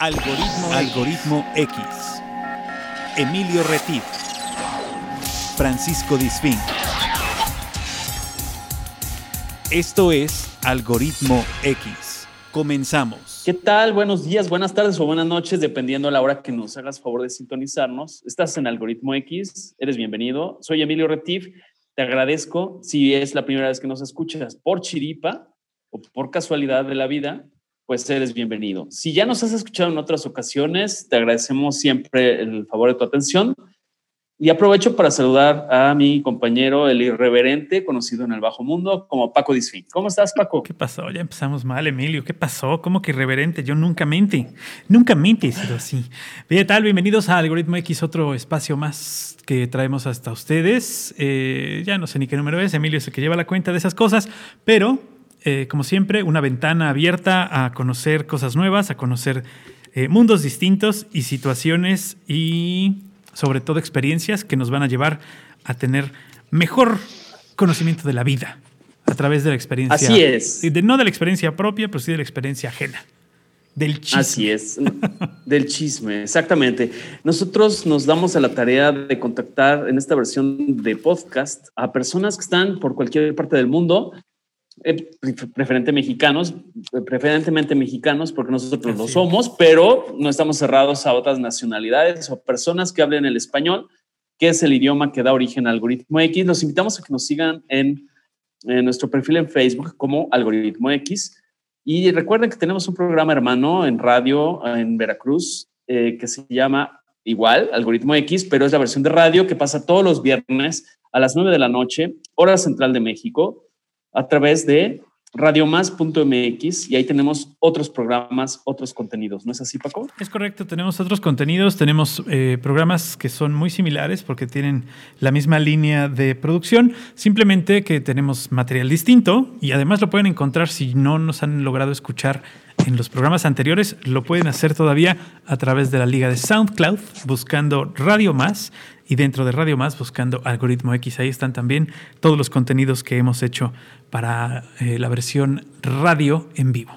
Algoritmo, Algoritmo X. Emilio Retif. Francisco Disfín. Esto es Algoritmo X. Comenzamos. ¿Qué tal? Buenos días, buenas tardes o buenas noches, dependiendo de la hora que nos hagas favor de sintonizarnos. Estás en Algoritmo X, eres bienvenido. Soy Emilio Retif, te agradezco si es la primera vez que nos escuchas por chiripa o por casualidad de la vida pues eres bienvenido. Si ya nos has escuchado en otras ocasiones, te agradecemos siempre el favor de tu atención. Y aprovecho para saludar a mi compañero, el irreverente, conocido en el bajo mundo como Paco Disfín. ¿Cómo estás, Paco? ¿Qué pasó? Ya empezamos mal, Emilio. ¿Qué pasó? ¿Cómo que irreverente? Yo nunca mente. Nunca mente he sido así. ¿Qué tal? Bienvenidos a Algoritmo X, otro espacio más que traemos hasta ustedes. Eh, ya no sé ni qué número es. Emilio es el que lleva la cuenta de esas cosas, pero eh, como siempre, una ventana abierta a conocer cosas nuevas, a conocer eh, mundos distintos y situaciones y sobre todo experiencias que nos van a llevar a tener mejor conocimiento de la vida a través de la experiencia. Así es. no de la experiencia propia, pero sí de la experiencia ajena. Del chisme. Así es, del chisme, exactamente. Nosotros nos damos a la tarea de contactar en esta versión de podcast a personas que están por cualquier parte del mundo eh, preferente mexicanos, preferentemente mexicanos, porque nosotros lo somos, pero no estamos cerrados a otras nacionalidades o personas que hablen el español, que es el idioma que da origen al algoritmo X. Los invitamos a que nos sigan en, nuestro perfil en Facebook como Algoritmo X. Y recuerden que tenemos un programa hermano en radio en Veracruz eh, que se llama igual, Algoritmo X, pero es la versión de radio que pasa todos los viernes a las 9 de la noche, hora central de México a través de radiomás.mx y ahí tenemos otros programas, otros contenidos. ¿No es así, Paco? Es correcto, tenemos otros contenidos, tenemos eh, programas que son muy similares porque tienen la misma línea de producción, simplemente que tenemos material distinto y además lo pueden encontrar si no nos han logrado escuchar en los programas anteriores, lo pueden hacer todavía a través de la liga de SoundCloud buscando Radio Más y dentro de Radio Más buscando Algoritmo X. Ahí están también todos los contenidos que hemos hecho para eh, la versión radio en vivo.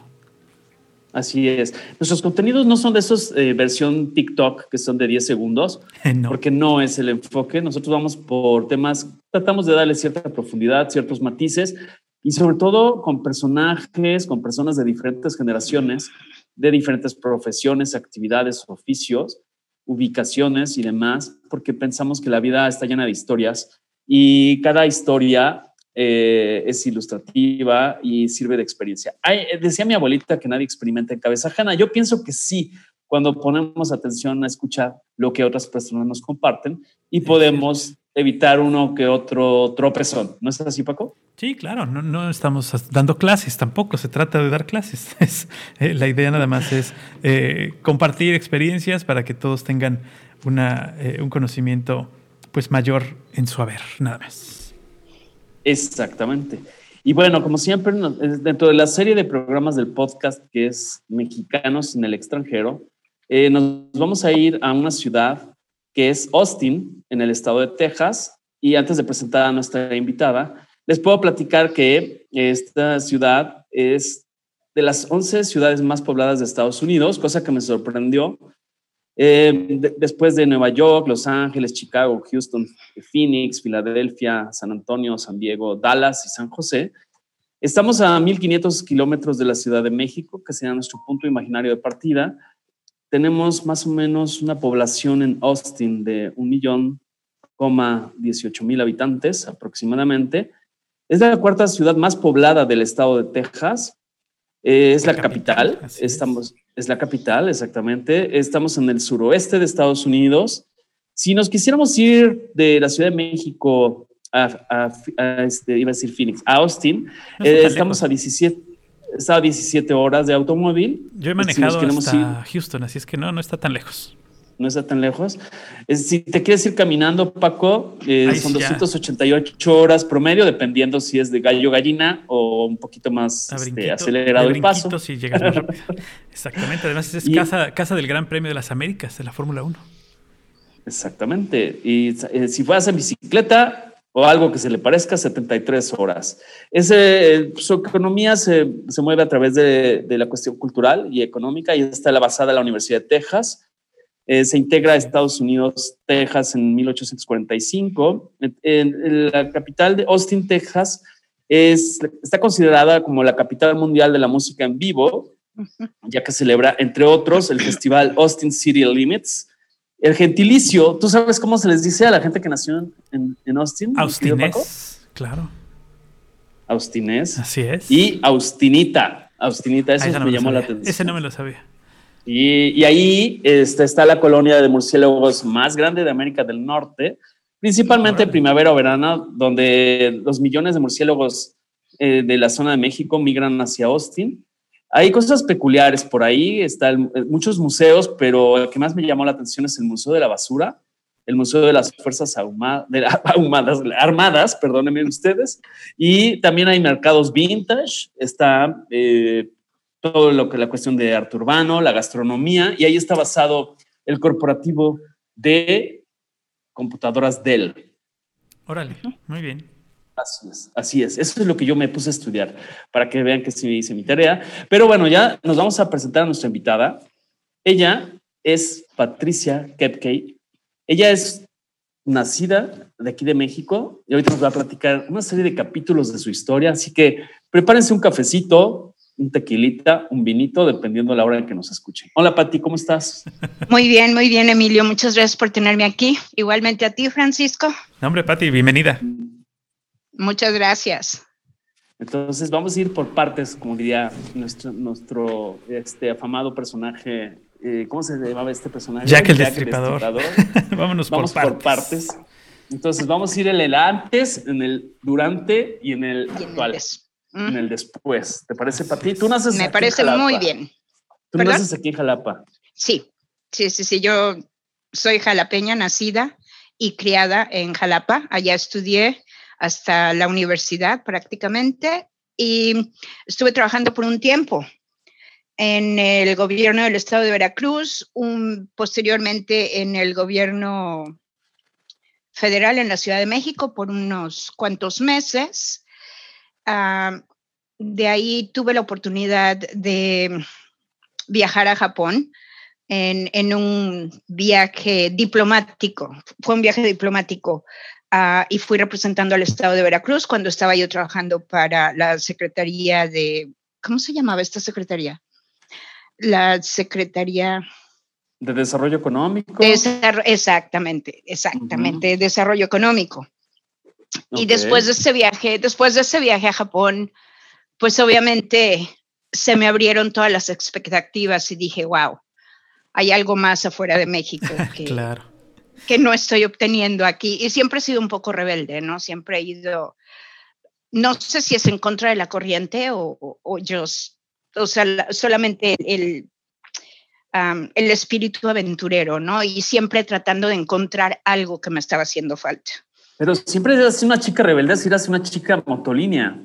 Así es. Nuestros contenidos no son de esos eh, versión TikTok que son de 10 segundos, porque no es el enfoque. Nosotros vamos por temas, tratamos de darle cierta profundidad, ciertos matices y sobre todo con personajes, con personas de diferentes generaciones, de diferentes profesiones, actividades, oficios ubicaciones y demás, porque pensamos que la vida está llena de historias y cada historia eh, es ilustrativa y sirve de experiencia. decía mi abuelita que nadie experimenta en cabeza ajena. Yo pienso que sí, cuando ponemos atención a escuchar lo que otras personas nos comparten y podemos evitar uno que otro tropezón. ¿No es así, Paco? Sí, claro, no, no estamos dando clases tampoco, se trata de dar clases. Eh, la idea nada más es eh, compartir experiencias para que todos tengan una, eh, un conocimiento pues mayor en su haber, nada más. Exactamente. Y bueno, como siempre, dentro de la serie de programas del podcast que es Mexicanos en el extranjero, nos vamos a ir a una ciudad que es Austin, en el estado de Texas. Y antes de presentar a nuestra invitada, les puedo platicar que esta ciudad es de las 11 ciudades más pobladas de Estados Unidos, cosa que me sorprendió. Eh, después de Nueva York, Los Ángeles, Chicago, Houston, Phoenix, Filadelfia, San Antonio, San Diego, Dallas y San José, estamos a 1.500 kilómetros de la Ciudad de México, que sería nuestro punto imaginario de partida tenemos más o menos una población en Austin de un millón, dieciocho mil habitantes aproximadamente. Es la cuarta ciudad más poblada del estado de Texas. Es la, capital. Estamos, es. la capital, exactamente. Estamos en el suroeste de Estados Unidos. Si nos quisiéramos ir de la Ciudad de México a, este, iba a decir Phoenix, a Austin, eh, estamos a 17 está a 17 horas de automóvil. Yo he manejado hasta Houston, así es que no, no está tan lejos. No está tan lejos. si te quieres ir caminando, Paco, eh, son 288 horas promedio, dependiendo si es de gallo gallina o un poquito más este, acelerado el paso. Si llegas más rápido. Exactamente. Además, es casa, casa del Gran Premio de las Américas, de la Fórmula 1. Exactamente. Y eh, si fueras en bicicleta, o algo que se le parezca, 73 horas. Ese, su economía se, se mueve a través de, de, la cuestión cultural y económica y está la basada en la Universidad de Texas. Eh, se integra a Estados Unidos, Texas, en 1845. En, en la capital de Austin, Texas, es, está considerada como la capital mundial de la música en vivo, ya que celebra, entre otros, el festival Austin City Limits, el gentilicio, ¿tú sabes cómo se les dice a la gente que nació en, en Austin? Austinés, claro. Austinés. Así es. Y Austinita. Austinita, eso Ah, esa no me llamó la atención. Ese no me lo sabía. Y, y ahí este, está la colonia de murciélagos más grande de América del Norte, principalmente Órale. primavera o verano, donde los millones de murciélagos eh, de la zona de México migran hacia Austin. Hay cosas peculiares por ahí, están muchos museos, pero el que más me llamó la atención es el Museo de la Basura, el Museo de las Fuerzas Ahuma- de la- Ahumadas, Armadas, perdónenme ustedes, y también hay mercados vintage, está eh, todo lo que la cuestión de arte urbano, la gastronomía, y ahí está basado el corporativo de computadoras Dell. Órale, muy bien. Así es, así es. Eso es lo que yo me puse a estudiar para que vean que sí hice mi tarea. Pero bueno, ya nos vamos a presentar a nuestra invitada. Ella es Patricia Kepkey. Ella es nacida de aquí de México y ahorita nos va a platicar una serie de capítulos de su historia. Así que prepárense un cafecito, un tequilita, un vinito, dependiendo de la hora en que nos escuchen. Hola, Pati, ¿cómo estás? Muy bien, muy bien, Emilio. Muchas gracias por tenerme aquí. Igualmente a ti, Francisco. No, hombre, Pati, bienvenida. Muchas gracias. Entonces vamos a ir por partes, como diría nuestro, nuestro este afamado personaje. eh, ¿Cómo se llamaba este personaje? Jack el Destripador. Vámonos Vamos por partes. Entonces vamos a ir en el antes, en el durante y en el Y en el en el después. ¿Te parece, Pati? Tú naces aquí Me en parece Jalapa. muy bien. Tú ¿Perdón? naces aquí en Jalapa. Sí, sí, sí, sí. Yo soy jalapeña, nacida y criada en Jalapa. Allá estudié hasta la universidad prácticamente y estuve trabajando por un tiempo en el gobierno del estado de Veracruz, un, posteriormente en el gobierno federal en la Ciudad de México por unos cuantos meses. De ahí tuve la oportunidad de viajar a Japón en, en un viaje diplomático. Fue un viaje diplomático ah, y fui representando al estado de Veracruz cuando estaba yo trabajando para la Secretaría de, ¿cómo se llamaba esta secretaría? La Secretaría De desarrollo económico. Desarro- exactamente, exactamente, Desarrollo Económico. Y después de ese viaje, después de ese viaje a Japón, pues obviamente se me abrieron todas las expectativas y dije, wow, hay algo más afuera de México que, Claro. que no estoy obteniendo aquí. Y siempre he sido un poco rebelde, ¿no? Siempre he ido, no sé si es en contra de la corriente o, o- o yo, o sea, la- solamente el, el espíritu aventurero, ¿no? Y siempre tratando de encontrar algo que me estaba haciendo falta. Pero siempre eras una chica rebelde, así eras una chica motolínea.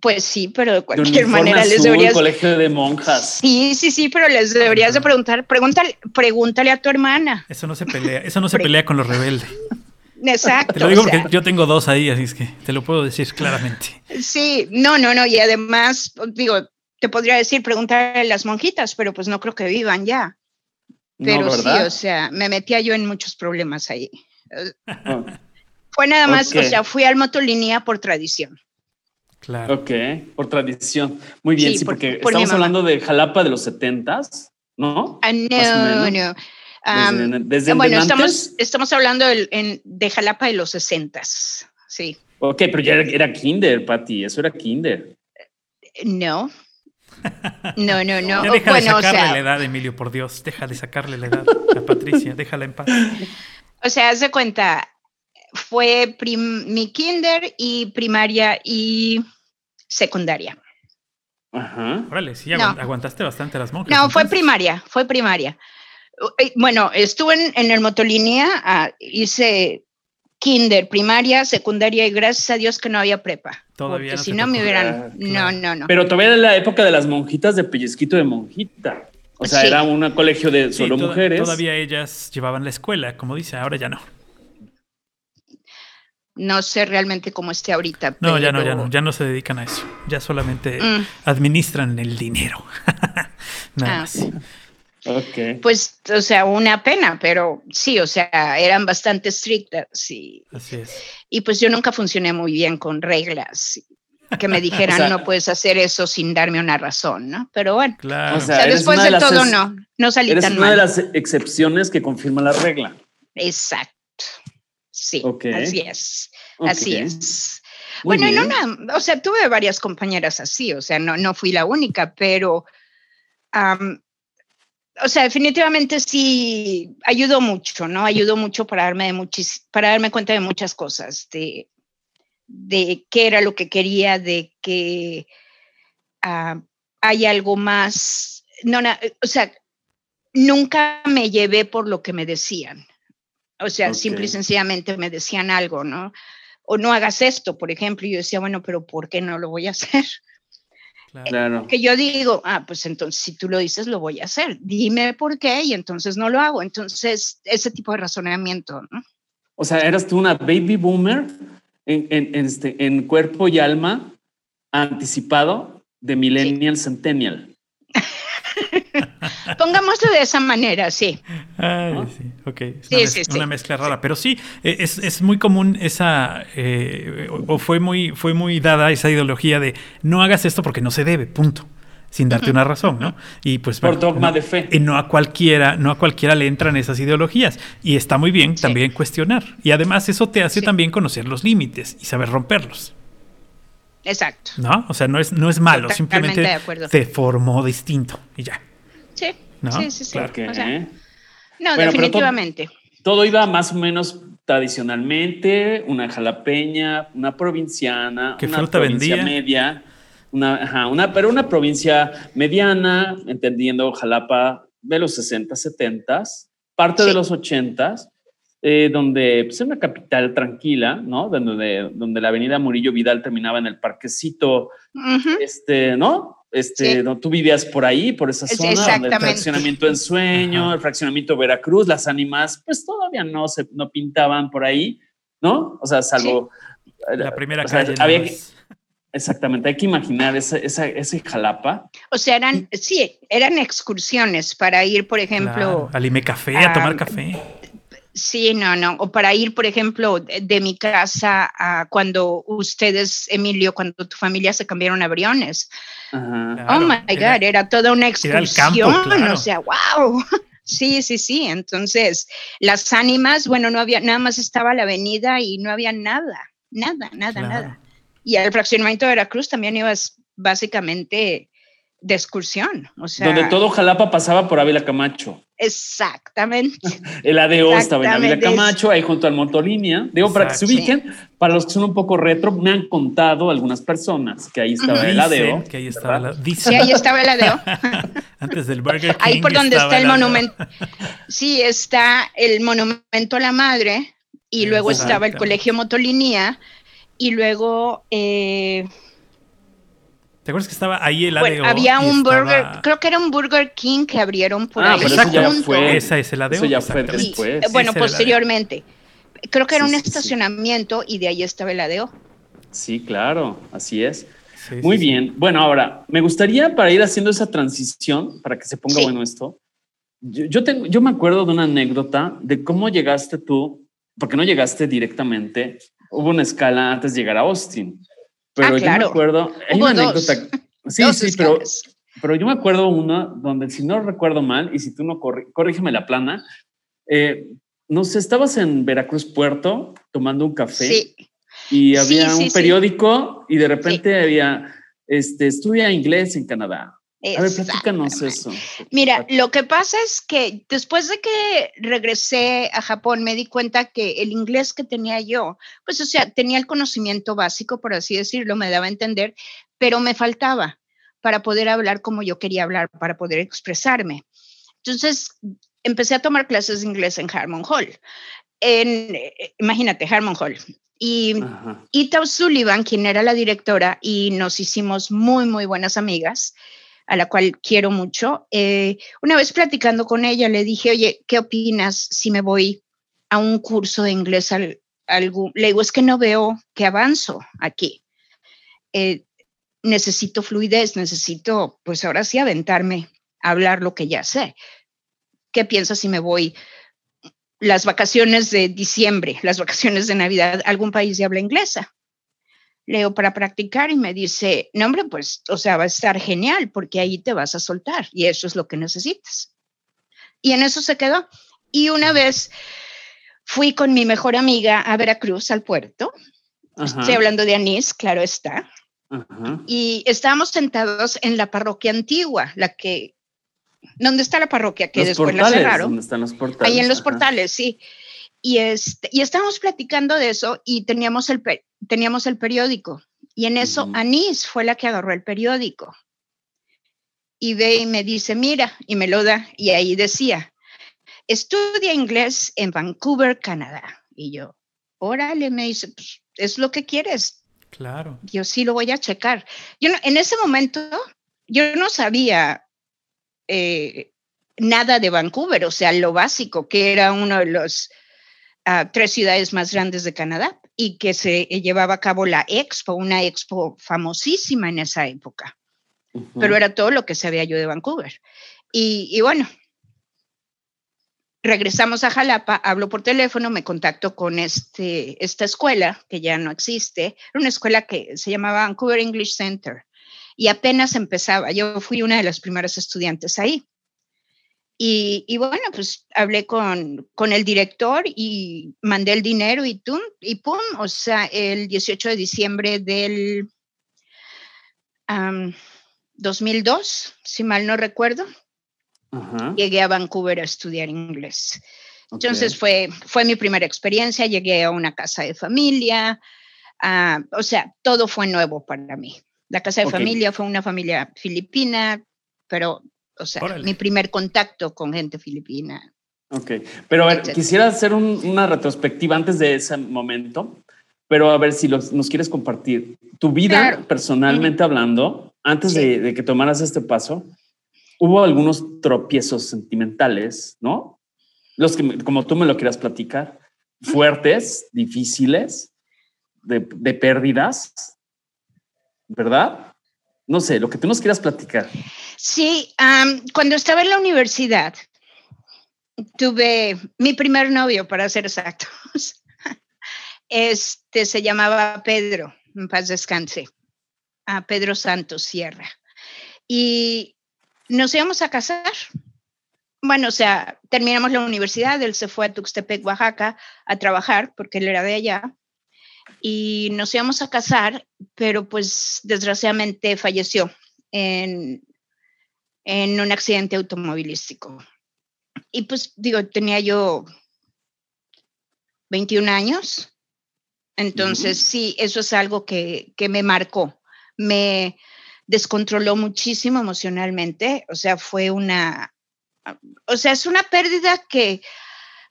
Pues sí, pero de cualquier manera les azul, deberías... colegio de monjas. Sí, sí, sí, pero les deberías de preguntar, pregúntale, pregúntale a tu hermana. Eso no se pelea, eso no se pelea con los rebeldes. Exacto. Te lo digo o sea, porque yo tengo dos ahí, así es que te lo puedo decir claramente. Sí, no, no, no, y además, digo, te podría decir preguntarle a las monjitas, pero pues no creo que vivan ya. Pero no, sí, o sea, me metía yo en muchos problemas ahí. Fue nada más, Ok. o sea, fui al motolínea por tradición. Claro. ok, por tradición. Muy bien, Sí, sí, por- porque por estamos hablando de Jalapa de los setentas, ¿no? Ah, o no, no. Am, Desde, desde bueno, antes. estamos, estamos hablando del- en- de Jalapa de los sesentas, sí. Ok, pero ya era, era kinder, Pati, eso era kinder. No. No, no, no. Ya deja Bueno, de o sacarle sea, la edad, Emilio, por Dios. Deja de sacarle la edad a Patricia, déjala en paz. O sea, haz de cuenta, fue prim- mi kinder y primaria y secundaria. Ajá. Órale, sí, No. aguantaste bastante las monjas. No, fue primaria, fue primaria. Eh, Bueno, estuve en, en el motolínea, ah, hice kinder, primaria, secundaria y gracias a Dios que no había prepa. Todavía porque no si no me hubieran... Ah, No, claro. no, no. Pero todavía era la época de las monjitas de pellizquito de monjita. O sea, Sí. era un colegio de Sí, solo mujeres. Todavía ellas llevaban la escuela, como dice, ahora ya no. No sé realmente cómo esté ahorita. No, ya no, ya no, ya no se dedican a eso. Ya solamente Mm. administran el dinero. Nada Ah, más. sí. Ok. Pues, o sea, una pena, pero sí, o sea, eran bastante estrictas y, Así es. y pues yo nunca funcioné muy bien con reglas que me dijeran O sea- no puedes hacer eso sin darme una razón, ¿no? Pero bueno, Claro. O sea, o sea, eres después de, todo no, no salí Eres tan una de las excepciones que confirma la regla. Exacto. Sí, Ok. así es. Así es. Muy bueno, bien. nada, o sea, tuve varias compañeras así, o sea, no, no fui la única, pero, am, o sea, definitivamente sí ayudó mucho, ¿no? Ayudó mucho para darme, de muchis, para darme cuenta de muchas cosas, de, de qué era lo que quería, de que ah, hay algo más, no, na- o sea, nunca me llevé por lo que me decían. O sea, simple y sencillamente me decían algo, ¿no? O no hagas esto, por ejemplo. Y yo decía, bueno, pero ¿por qué no lo voy a hacer? claro. Que yo digo, ah, pues entonces si tú lo dices, lo voy a hacer. Dime por qué y entonces no lo hago. Entonces, ese tipo de razonamiento, ¿no? O sea, eras tú una baby boomer en, en- en este, en cuerpo y alma anticipado de millennial centennial. Pongámoslo de esa manera, sí. Ay, ¿no? sí, ok. Es Sí, una, sí, mez- sí. una mezcla rara, pero sí, eh, es, es muy común esa, eh, o o fue muy, fue muy dada esa ideología de no hagas esto porque no se debe, punto, sin darte una razón, ¿no? Y pues Por bueno, dogma no- de fe. Y no a cualquiera, no a cualquiera le entran esas ideologías. Y está muy bien Sí. también cuestionar. Y además eso te hace Sí. también conocer los límites y saber romperlos. Exacto. ¿No? O sea, no es, no es malo, Totalmente simplemente de acuerdo. te formó distinto y ya. Sí, ¿No? sí, sí, sí. Ok. O sea, no, Bueno, definitivamente. Todo iba más o menos tradicionalmente, una jalapeña, una provinciana, ¿Qué una fruta provincia vendía? media, una, ajá, una, pero una provincia mediana, entendiendo Jalapa de los 60, 70, parte de los 80, eh, donde pues, es una capital tranquila, ¿no? Donde, donde la avenida Murillo Vidal terminaba en el parquecito, este, ¿no? Este, Sí. donde tú vivías por ahí, por esa Es- zona, donde el exactamente. fraccionamiento en sueño, Ajá. el fraccionamiento Veracruz, las ánimas, pues todavía no se no pintaban por ahí, ¿no? O sea, salvo La primera o sea, calle. había que- exactamente, hay que imaginar esa, esa, ese Jalapa. O sea, eran, sí, eran excursiones para ir, por ejemplo, Claro, al Ime Café, a tomar café. Sí, no, no, o para ir, por ejemplo, de, de mi casa a cuando ustedes, Emilio, cuando tu familia se cambiaron a Briones. Claro, oh my era- God, era toda una era el campo, excursión, claro. o sea, wow. Sí, sí, sí. Entonces, las ánimas, bueno, no había, nada más estaba la avenida y no había nada, nada, nada, Claro. nada. Y al fraccionamiento de Veracruz también ibas básicamente de excursión, o sea, Donde todo Jalapa pasaba por Ávila Camacho. exactamente. El ADO estaba en Ávila. Camacho, ahí junto al Motolínea. Digo, para que se ubiquen, para los que son un poco retro, me han contado algunas personas que ahí estaba el ADO. que ahí estaba la, Sí, ahí estaba el ADO. antes del Burger King. Ahí por donde está el monumento. Sí, está el monumento a la madre y luego estaba el colegio Motolinía y luego eh, ¿Te acuerdas que estaba ahí el ADO? bueno, había y un estaba- burger, creo que era un Burger King que abrieron por Ah, ahí. pero eso ya fue- Esa es el ADO. Eso ya fue exactamente. Sí, después. eh, bueno, ADO. posteriormente. Creo que era Sí, un sí, sí. estacionamiento y de ahí estaba el ADO. Sí, claro, así es. Sí, Muy sí, sí. bien. Bueno, ahora, me gustaría para ir haciendo esa transición, para que se ponga Sí. bueno esto, yo, yo, tengo, yo me acuerdo de una anécdota de cómo llegaste tú, porque no llegaste directamente, hubo una escala antes de llegar a Austin, pero Ah, yo claro. me acuerdo, hay Hubo una dos. anécdota, sí, Dos sí, pero, pero yo me acuerdo una donde, si no recuerdo mal, y si tú no, corri- corrígeme la plana, eh, no sé, estabas en Veracruz Puerto tomando un café Sí, y había sí, un sí. periódico y de repente había, este, estudia inglés en Canadá. A ver, platícanos eso. Mira, lo que pasa es que después de que regresé a Japón me di cuenta que el inglés que tenía yo, pues o sea, tenía el conocimiento básico, por así decirlo, me daba a entender, pero me faltaba para poder hablar como yo quería hablar, para poder expresarme. Entonces, empecé a tomar clases de inglés en Harmon Hall. En, eh, imagínate, Harmon Hall. Y. Ita Sullivan, quien era la directora, y nos hicimos muy, muy buenas amigas, a la cual quiero mucho. Eh, una vez platicando con ella, le dije, oye, ¿qué opinas si me voy a un curso de inglés al, algún, le digo, es que no veo que avanzo aquí. Eh, necesito fluidez, necesito, pues ahora sí, aventarme a hablar lo que ya sé. ¿Qué piensas si me voy las vacaciones de diciembre, las vacaciones de Navidad, algún país de habla inglesa? Leo para practicar y me dice, no hombre, pues, o sea, va a estar genial porque ahí te vas a soltar y eso es lo que necesitas. Y en eso se quedó. Y una vez fui con mi mejor amiga a Veracruz, al puerto. Estoy hablando de Anís, claro está. Y estábamos sentados en la parroquia antigua, la que ¿Dónde está la parroquia? Que después la cerraron. ¿Dónde están los portales? Ahí en los portales, sí. Y, este, y estábamos platicando de eso y teníamos el, teníamos el periódico. Y en eso Anís fue la que agarró el periódico. Y ve y me dice, mira, y me lo da. Y ahí decía, estudia inglés en Vancouver, Canadá. Y yo, órale, me dice, pues, es lo que quieres. Claro. Yo sí lo voy a checar. Yo en ese momento, yo no sabía eh, nada de Vancouver, o sea, lo básico, que era uno de los tres ciudades más grandes de Canadá y que se llevaba a cabo la expo, una expo famosísima en esa época. Pero era todo lo que sabía yo de Vancouver. Y, bueno, regresamos a Jalapa, hablo por teléfono, me contacto con este, esta escuela que ya no existe, era una escuela que se llamaba Vancouver English Center y apenas empezaba. Yo fui una de las primeras estudiantes ahí. Y, bueno, pues hablé con, con, el director y mandé el dinero y, tum, y pum, o sea, el 18 de diciembre del 2002, si mal no recuerdo, llegué a Vancouver a estudiar inglés. Entonces fue, fue mi primera experiencia, llegué a una casa de familia, ah, o sea, todo fue nuevo para mí. La casa de familia fue una familia filipina, pero, o sea, mi primer contacto con gente filipina. Ok, pero a ver, quisiera hacer una retrospectiva antes de ese momento, pero a ver si nos quieres compartir tu vida personalmente hablando, antes de, que tomaras este paso, hubo algunos tropiezos sentimentales, ¿no? Los que, como tú me lo quieras platicar, fuertes, difíciles, de, de pérdidas, ¿verdad? No sé, lo que tú nos quieras platicar. Sí, cuando estaba en la universidad, tuve mi primer novio, para ser exactos. Este se llamaba Pedro, en paz descanse, a Pedro Santos Sierra. Y nos íbamos a casar. Bueno, o sea, terminamos la universidad, él se fue a Tuxtepec, Oaxaca, a trabajar, porque él era de allá y nos íbamos a casar, pero pues desgraciadamente falleció en, en un accidente automovilístico. Y pues digo, tenía yo 21 años, entonces sí, eso es algo que, que me marcó, me descontroló muchísimo emocionalmente, o sea, fue una, o sea, es una pérdida que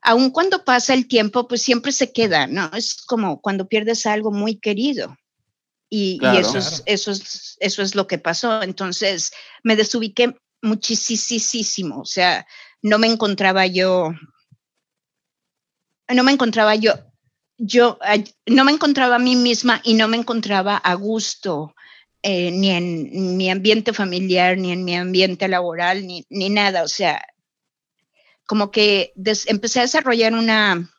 aun cuando pasa el tiempo, pues siempre se queda, ¿no? Es como cuando pierdes algo muy querido. Y, eso, es, eso, es, eso es lo que pasó. Entonces me desubiqué muchísimo, o sea, no me encontraba yo, no me encontraba yo, yo no me encontraba a mí misma y no me encontraba a gusto eh, ni en mi ambiente familiar, ni en mi ambiente laboral, ni, ni nada. O sea, como que empecé a desarrollar una,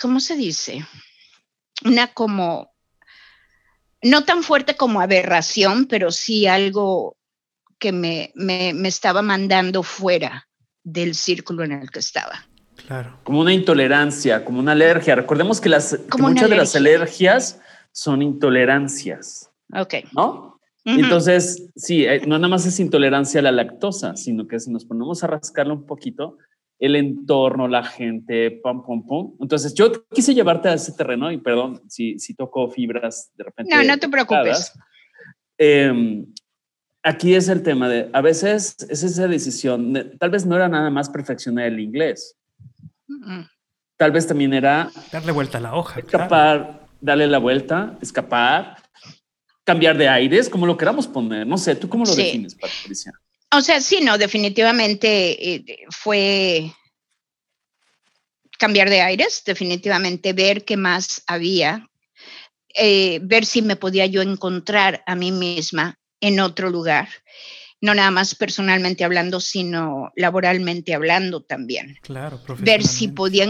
¿cómo se dice? Una como, no tan fuerte como aberración, pero sí algo que me, me, estaba mandando fuera del círculo en el que estaba. Claro. Como una intolerancia, como una alergia. Recordemos que, las, muchas de las alergias son intolerancias. Ok. ¿No? Entonces, sí, eh, no nada más es intolerancia a la lactosa, sino que si nos ponemos a rascarlo un poquito, el entorno, la gente, pum, pum, pum. Entonces, yo quise llevarte a ese terreno y perdón si, si toco fibras de repente. No, no te preocupes. Em, aquí es el tema de, a veces es esa decisión, tal vez no era nada más perfeccionar el inglés. Tal vez también era... Darle vuelta a la hoja. Escapar, darle la vuelta, escapar cambiar de aires, como lo queramos poner. No sé, ¿tú cómo lo defines, Patricia? O sea, sí, no, definitivamente eh, fue cambiar de aires, definitivamente ver qué más había, eh, ver si me podía yo encontrar a mí misma en otro lugar, no nada más personalmente hablando, sino laboralmente hablando también. Claro, ver si podía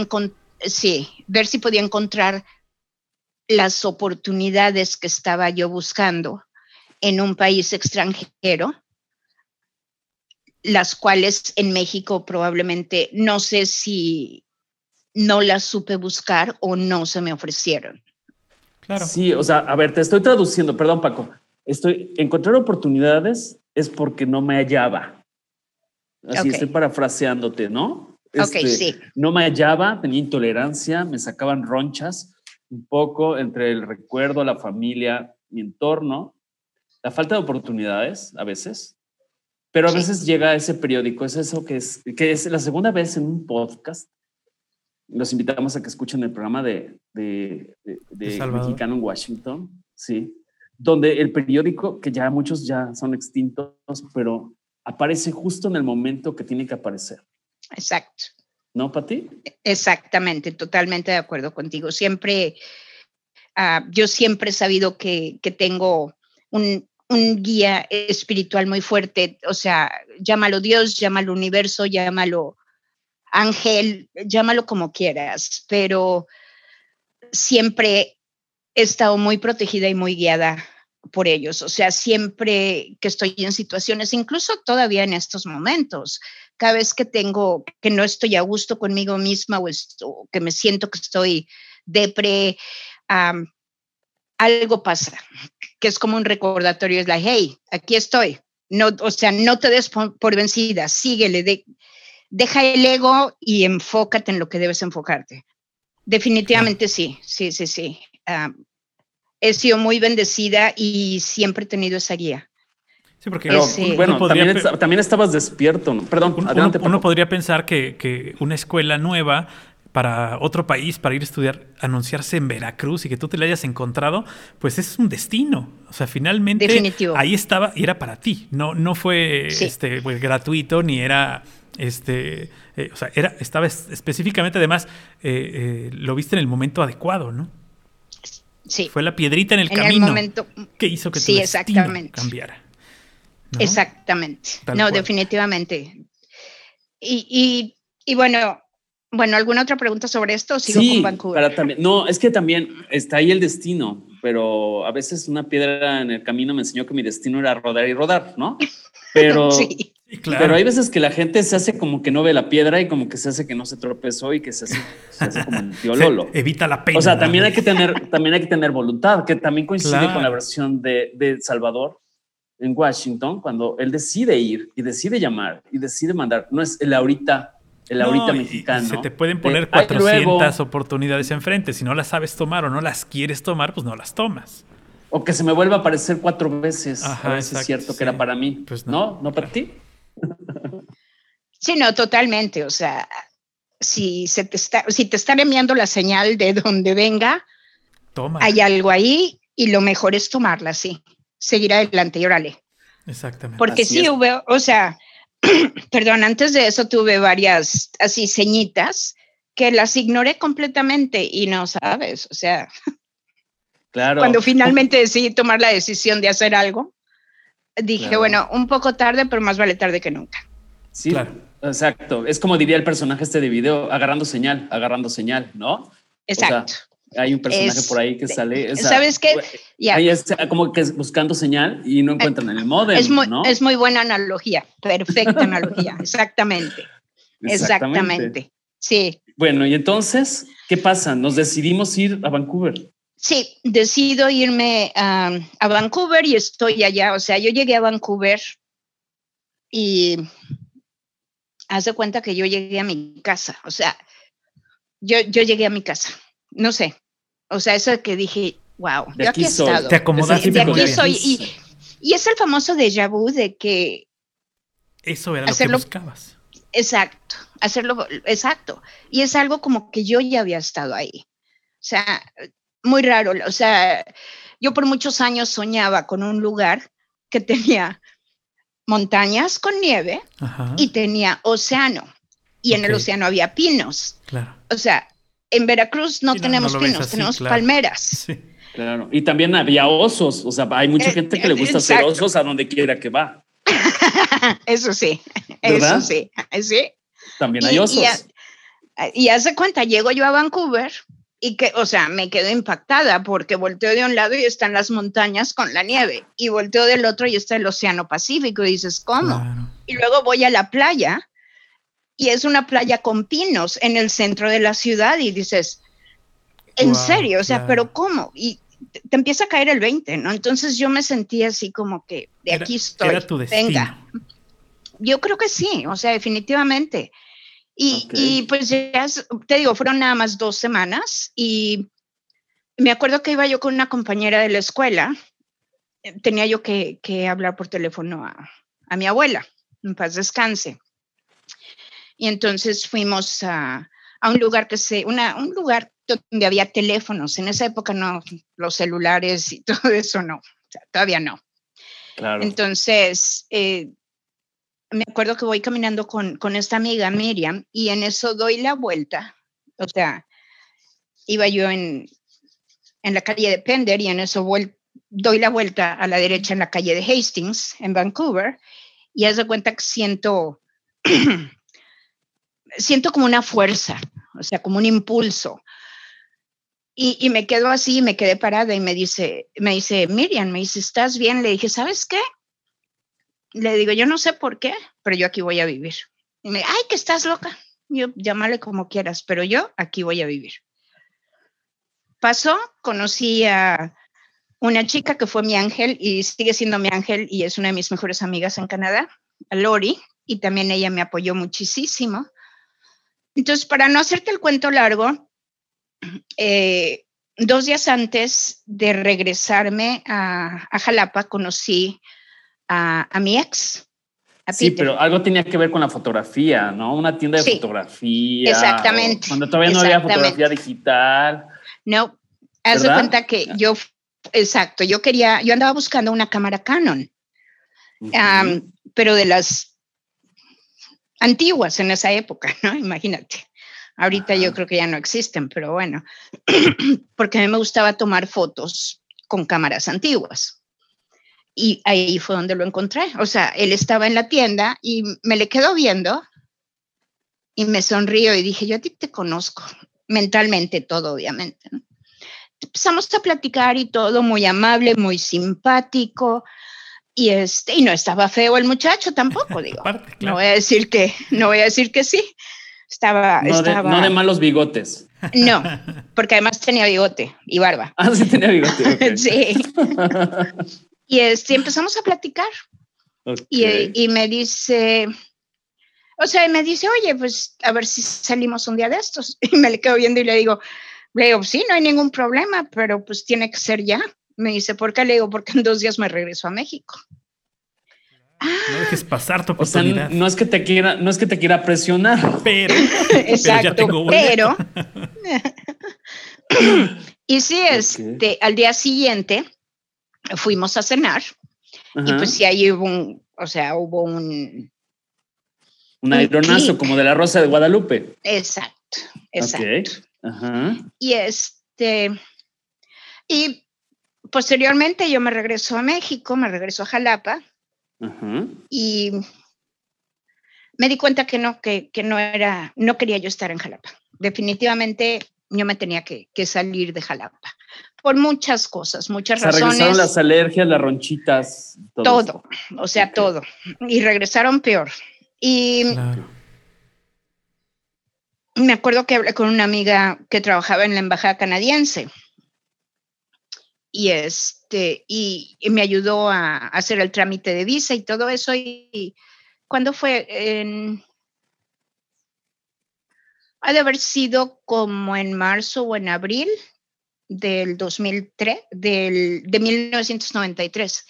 sí, ver si podía encontrar las oportunidades que estaba yo buscando en un país extranjero, las cuales en México probablemente no sé si no las supe buscar o no se me ofrecieron. Claro. Sí, o sea, a ver, te estoy traduciendo, perdón Paco, estoy, encontrar oportunidades es porque no me hallaba. Así estoy parafraseándote, ¿no? ok, este, sí. No me hallaba, tenía intolerancia, me sacaban ronchas un poco entre el recuerdo, la familia, mi entorno, la falta de oportunidades a veces, pero a veces llega ese periódico, es eso que es, que es la segunda vez en un podcast. Los invitamos a que escuchen el programa de, de, Mexicano en Washington, sí, donde el periódico, que ya muchos ya son extintos, pero aparece justo en el momento que tiene que aparecer. Exacto. ¿No, Pati? Exactamente, totalmente de acuerdo contigo. Siempre, ah, yo siempre he sabido que, que tengo un, un, guía espiritual muy fuerte, o sea, llámalo Dios, llámalo universo, llámalo ángel, llámalo como quieras, pero siempre he estado muy protegida y muy guiada por ellos. O sea, siempre que estoy en situaciones, incluso todavía en estos momentos, cada vez que tengo, que no estoy a gusto conmigo misma o, esto, que me siento que estoy depre, algo pasa, que es como un recordatorio, es like, hey, aquí estoy. No, o sea, no te des por, vencida, síguele, de, deja el ego y enfócate en lo que debes enfocarte. Definitivamente sí, sí, sí, sí. he sido muy bendecida y siempre he tenido esa guía. Sí, porque bueno, también, estabas despierto. Perdón, adelante. Uno, podría pensar que, una escuela nueva para otro país, para ir a estudiar, anunciarse en Veracruz y que tú te la hayas encontrado, pues es un destino. O sea, finalmente ahí estaba y era para ti. No, no fue este, pues, gratuito ni era este, eh, o sea, era, estaba específicamente, además, eh, eh, lo viste en el momento adecuado, ¿no? Sí. Fue la piedrita en el camino que hizo que tu destino cambiara. Exactamente. no, definitivamente. Y, y, bueno, bueno, ¿alguna otra pregunta sobre esto? sigo con Vancouver? también, no, es que también está ahí el destino, pero a veces una piedra en el camino me enseñó que mi destino era rodar y rodar, ¿no? Pero, sí. pero hay veces que la gente se hace como que no ve la piedra y como que se hace que no se tropezó y que se hace, como un tío Lolo. evita la pena. O sea, también hay que tener, también hay que tener voluntad, que también coincide con la versión de, de Salvador, en Washington cuando él decide ir y decide llamar y decide mandar. No es el ahorita, el ahorita mexicano. Se te pueden poner 400 oportunidades enfrente. Si no las sabes tomar o no las quieres tomar, pues no las tomas. O que se me vuelva a aparecer cuatro veces. a ver si es cierto que era para mí. Pues no. no, para ti. Sí, no, totalmente. O sea, si, se te está, si te están enviando la señal de donde venga, Toma. hay algo ahí y lo mejor es tomarla, sí seguir adelante y órale. Exactamente. Porque sí hubo, o sea, perdón, antes de eso tuve varias así ceñitas que las ignoré completamente y no sabes, o sea, claro. cuando finalmente decidí tomar la decisión de hacer algo, dije, bueno, un poco tarde, pero más vale tarde que nunca. Sí, claro. exacto. Es como diría el personaje este de video, agarrando señal, agarrando señal, ¿no? Exacto. Hay un personaje por ahí que sale. ¿Sabes qué? Ahí está como que buscando señal y no encuentran en el modem. Es muy, ¿no? es muy buena analogía, perfecta analogía, exactamente. exactamente. Sí. Bueno, y entonces, ¿qué pasa? Nos decidimos ir a Vancouver. Sí, decido irme a Vancouver y estoy allá. O sea, yo llegué a Vancouver y haz de cuenta que yo llegué a mi casa. O sea, yo, yo llegué a mi casa. No sé, o sea, eso que dije, wow, yo aquí, he estado. Te acomodaste. De, aquí soy. Y, y, es el famoso déjà vu de que... Eso era lo que buscabas. Exacto, hacerlo, exacto. Y es algo como que yo ya había estado ahí. O sea, muy raro. O sea, yo por muchos años soñaba con un lugar que tenía montañas con nieve y tenía océano. y en el océano había pinos. Claro. O sea, en Veracruz no Sí, no, tenemos no pinos, así, tenemos claro. palmeras. Sí. Claro. Y también había osos. O sea, hay mucha Eh, gente que le gusta hacer exacto. osos a donde quiera que va. Eso sí, ¿Verdad? eso sí, sí. También hay y osos. a- Y hace cuenta, llego yo a Vancouver y que, o sea, me quedo impactada porque volteo de un lado y están las montañas con la nieve y volteo del otro y está el Océano Pacífico y dices, ¿cómo? Claro. Y luego voy a la playa y es una playa con pinos en el centro de la ciudad y dices, ¿en serio? O sea. ¿pero cómo? Y te, te empieza a caer el 20, ¿no? Entonces yo me sentí así como que de Era- aquí estoy. Era tu destino. Venga. Yo creo que sí, o sea, definitivamente. Y, y pues ya, te digo, fueron nada más dos semanas y me acuerdo que iba yo con una compañera de la escuela, eh, tenía yo que, que hablar por teléfono a, a mi abuela, en paz descanse. Y entonces fuimos a, a un lugar que se, una, un lugar donde había teléfonos. En esa época no, los celulares y todo eso no, o sea, todavía no. Claro. Entonces, eh, me acuerdo que voy caminando con, con esta amiga Miriam y en eso doy la vuelta. O sea, iba yo en, en la calle de Pender y en eso vuel- doy la vuelta a la derecha en la calle de Hastings, en Vancouver, y haz de cuenta que siento, siento como una fuerza, o sea, como un impulso. Y, y me quedo así, me quedé parada y me dice, me dice, Miriam, me dice, ¿estás bien? Le dije, ¿sabes qué? Le digo, yo no sé por qué, pero yo aquí voy a vivir. Y me, ay, que estás loca. Yo, llámale como quieras, pero yo aquí voy a vivir. Pasó, conocí a una chica que fue mi ángel y sigue siendo mi ángel y es una de mis mejores amigas en Canadá, a Lori, y también ella me apoyó muchísimo. Entonces, para no hacerte el cuento largo, eh, dos días antes de regresarme a, a Jalapa, conocí a, a mi ex. A Sí, pero algo tenía que ver con la fotografía, ¿no? Una tienda de Sí, fotografía. exactamente, Cuando todavía no había fotografía digital. No, haz de cuenta que yo, exacto, yo quería, yo andaba buscando una cámara Canon, pero de las antiguas en esa época, ¿no? Imagínate. Ahorita yo creo que ya no existen, pero bueno, porque a mí me gustaba tomar fotos con cámaras antiguas. Y ahí fue donde lo encontré. O sea, él estaba en la tienda y me le quedo viendo y me sonrío y dije, yo a ti te conozco, mentalmente todo, obviamente. ¿no? Empezamos a platicar y todo, muy amable, muy simpático. Y, este, y no estaba feo el muchacho tampoco, digo. Aparte, No claro. voy a decir que, no voy a decir que sí. Estaba, no, de, estaba, no de malos bigotes. no, porque además tenía bigote y barba. Ah, sí tenía bigote. ok. Sí. Y este, empezamos a platicar Ok. y, y me dice, o sea, me dice, oye, pues a ver si salimos un día de estos. Y me le quedo viendo y le digo, le digo, sí, no hay ningún problema, pero pues tiene que ser ya. Me dice, ¿por qué? Le digo, porque en dos días me regreso a México. No dejes pasar tu O sea, oportunidad. no es que te quiera, no es que te quiera presionar. pero, Exacto, tengo pero, y sí, este, al día siguiente fuimos a cenar y pues sí, ahí hubo un, o sea, hubo un, Un aeronazo como de la Rosa de Guadalupe. exacto, exacto. Ajá. Y este, y posteriormente yo me regreso a México, me regreso a Jalapa y me di cuenta que no, que, que no era, no quería yo estar en Jalapa. Definitivamente yo me tenía que, que salir de Jalapa por muchas cosas, O muchas sea, regresaron razones. las alergias, las ronchitas, todo. todo, o sea, todo. Y regresaron peor. Y Claro. me acuerdo que hablé con una amiga que trabajaba en la embajada canadiense. Y este, y, y me ayudó a, hacer el trámite de visa y todo eso. Y, y ¿cuándo fue? En, ha de haber sido como en marzo o en abril del 2003, del, de 1993,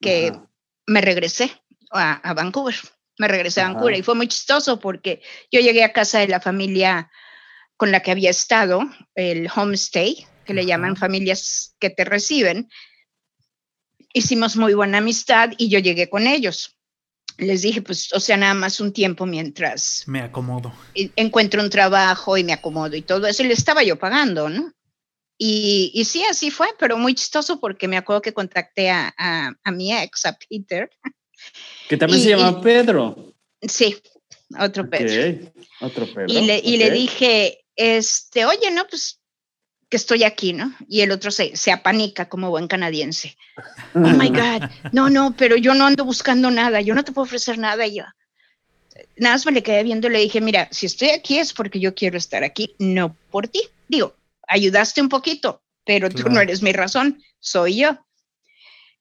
que Ajá. me regresé a, a Vancouver. Me regresé a Ajá. Vancouver y fue muy chistoso porque yo llegué a casa de la familia con la que había estado, el homestay, que le llaman familias que te reciben. Hicimos muy buena amistad y yo llegué con ellos. les dije, pues, o sea, nada más un tiempo mientras Me acomodo. encuentro un trabajo y me acomodo y todo eso, y le estaba yo pagando, ¿no? Y, y sí, así fue, pero muy chistoso porque me acuerdo que contacté a, a, a mi ex, a Peter. Que también Y- se llama y- Pedro. Sí, otro Pedro. Ok, Otro Pedro. Y le, y le dije, este, oye, no, pues que estoy aquí, ¿no? Y el otro se, se apanica como buen canadiense. Oh my God, no, no, pero yo no ando buscando nada, yo no te puedo ofrecer nada. Y yo, nada más me le quedé viendo y le dije, mira, si estoy aquí es porque yo quiero estar aquí, no por ti. Digo, ayudaste un poquito, pero tú no eres mi razón, soy yo.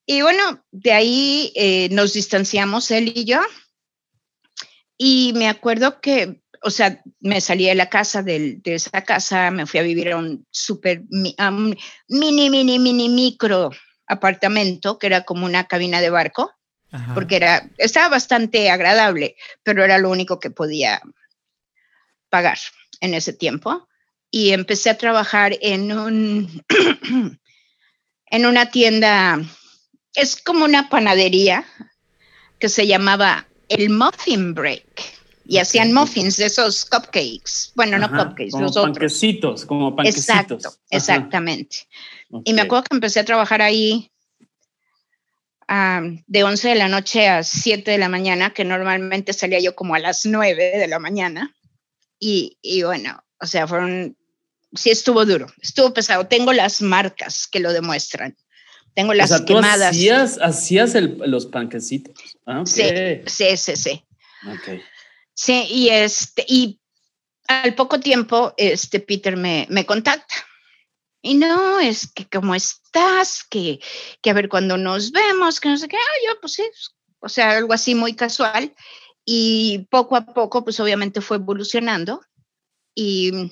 Y bueno, de ahí eh, nos distanciamos él y yo. Y me acuerdo que, o sea, me salí de la casa, de esa casa, me fui a vivir a un a un mini, mini, mini micro apartamento, que era como una cabina de barco, Ajá. porque era, estaba bastante agradable, pero era lo único que podía pagar en ese tiempo. Y empecé a trabajar en un, en una tienda, es como una panadería que se llamaba el Muffin Break. Y hacían muffins de esos cupcakes. Bueno, no Ajá, cupcakes, como los otros. panquecitos, como panquecitos. Exacto, Ajá, exactamente. Y me acuerdo que empecé a trabajar ahí am, de 11 de la noche a 7 de la mañana, que normalmente salía yo como a las 9 de la mañana. Y, y bueno, o sea, fueron, sí estuvo duro, estuvo pesado. Tengo las marcas que lo demuestran. Tengo O las sea, tú quemadas. hacías, hacías el- los panquecitos. Ah, ok. Sí, sí, sí, sí. Ok. Sí, y este, y al poco tiempo, este Peter me, me contacta. Y no, es que cómo estás, que, que a ver cuando nos vemos, que no sé qué, ah, yo pues sí, o sea, algo así muy casual. Y poco a poco, pues obviamente fue evolucionando. Y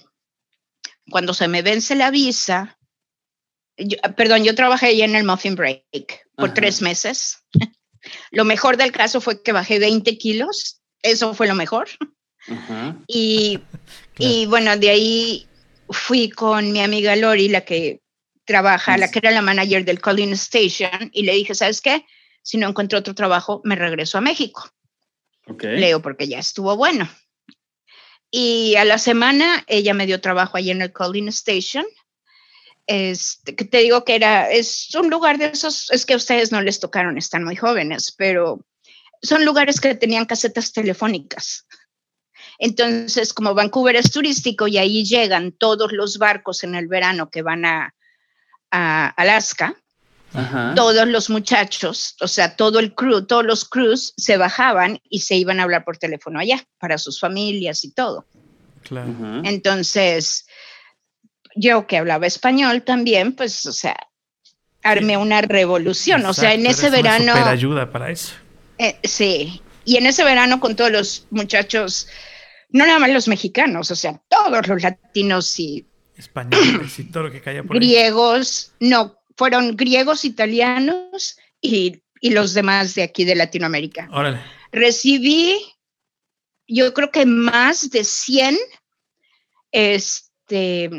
cuando se me vence la visa, yo- perdón, yo trabajé ahí en el Muffin Break por Ajá. tres meses. Lo mejor del caso fue que bajé 20 kilos, eso fue lo mejor. Y, Claro. y bueno, de ahí fui con mi amiga Lori, la que trabaja, la que era la manager del Calling Station, y le dije, ¿sabes qué? Si no encuentro otro trabajo, me regreso a México. Ok. Leo, porque ya estuvo bueno. Y a la semana ella me dio trabajo ahí en el Calling Station. Este, que te digo que era, es un lugar de esos, es que a ustedes no les tocaron, están muy jóvenes, pero son lugares que tenían casetas telefónicas. Entonces, como Vancouver es turístico y ahí llegan todos los barcos en el verano que van a, a Alaska, Ajá. todos los muchachos, o sea, todo el crew, todos los crews se bajaban y se iban a hablar por teléfono allá para sus familias y todo. Claro. Ajá. Entonces, yo que hablaba español también, pues, o sea, armé una revolución. o sea, en ese verano, superayuda para eso. Eh, sí, y en ese verano con todos los muchachos, no nada más los mexicanos, o sea, todos los latinos y Españoles y todo lo que caía por ahí. griegos, no, fueron griegos, italianos y, y los demás de aquí de Latinoamérica. Órale. Recibí, yo creo que más de 100 este,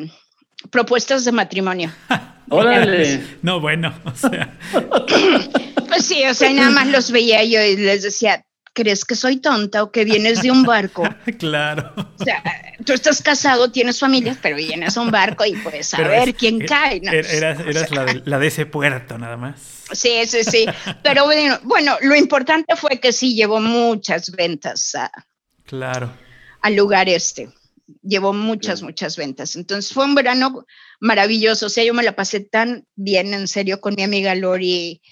propuestas de matrimonio. Órale. No, bueno, o sea, Pues sí, o sea, nada más los veía yo y les decía, ¿crees que soy tonta o que vienes de un barco? claro. O sea, tú estás casado, tienes familia, pero vienes a un barco y pues a Pero ver es- quién er- cae. ¿no? er- Eras, O eras sea, la, de, la de ese puerto, nada más. Sí, sí, sí. Pero bueno, bueno, lo importante fue que sí llevó muchas ventas a- Claro. al lugar este. Llevó muchas, Claro. muchas ventas. Entonces fue un verano maravilloso. O sea, yo me la pasé tan bien, en serio, con mi amiga Lori.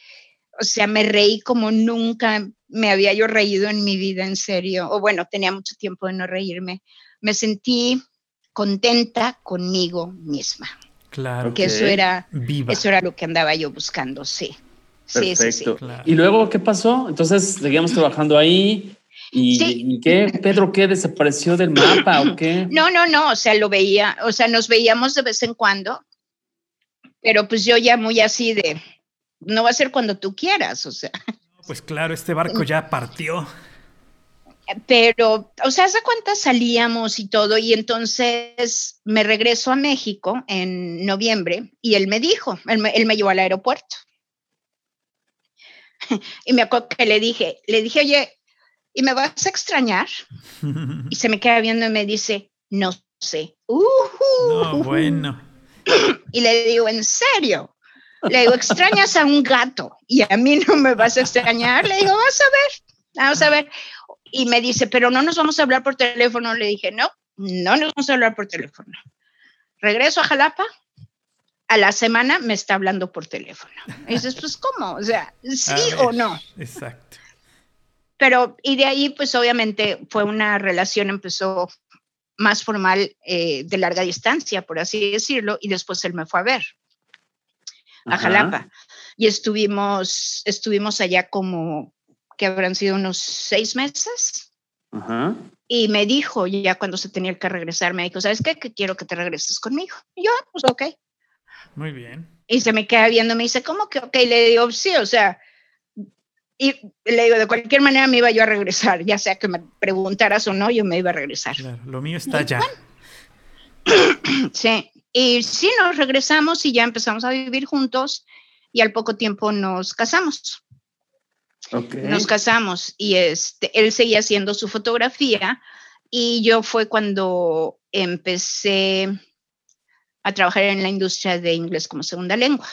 O sea, me reí como nunca me había yo reído en mi vida, en serio. O bueno, tenía mucho tiempo de no reírme. Me sentí contenta conmigo misma, Claro. que eso era, Viva. eso era lo que andaba yo buscando, sí. Sí, sí. Claro. ¿Y luego qué pasó? Entonces seguíamos trabajando ahí. ¿Y, Sí. ¿y qué? ¿Pedro qué? ¿Desapareció del mapa o qué? No, no, no, o sea, lo veía, o sea, nos veíamos de vez en cuando, pero pues yo ya muy así de, no va a ser cuando tú quieras, o sea, Pues claro, este barco ya partió. pero, o sea, ¿hace cuántas salíamos y todo? Y entonces me regreso a México en noviembre y él me dijo, él me, él me llevó al aeropuerto. y me acuerdo que le dije, le dije, oye, ¿y me vas a extrañar? y se me queda viendo y me dice, no sé. no, bueno. Y le digo, ¿en serio? Le digo, extrañas a un gato y a mí no me vas a extrañar. Le digo, vas a ver, vamos a ver. Y me dice, pero no nos vamos a hablar por teléfono. Le dije, no, no nos vamos a hablar por teléfono. Regreso a Jalapa. A la semana me está hablando por teléfono. Y dices, pues, ¿cómo? O sea, sí o no. Exacto. Pero, y de ahí, pues, obviamente fue una relación, empezó más formal eh, de larga distancia, por así decirlo, y después él me fue a ver a Jalapa. Y estuvimos, estuvimos allá como que habrán sido unos seis meses. Y me dijo, ya cuando se tenía que regresar, me dijo, ¿sabes qué? Que quiero que te regreses conmigo. Y yo, pues ok. Muy bien. Y se me queda viendo, me dice, ¿cómo que ok? Le digo, sí, o sea, y le digo, de cualquier manera me iba yo a regresar, ya sea que me preguntaras o no, yo me iba a regresar. Claro, lo mío está ya. sí, y sí, nos regresamos y ya empezamos a vivir juntos y al poco tiempo nos casamos. Nos casamos y este, él seguía haciendo su fotografía y yo fue cuando empecé a trabajar en la industria de inglés como segunda lengua.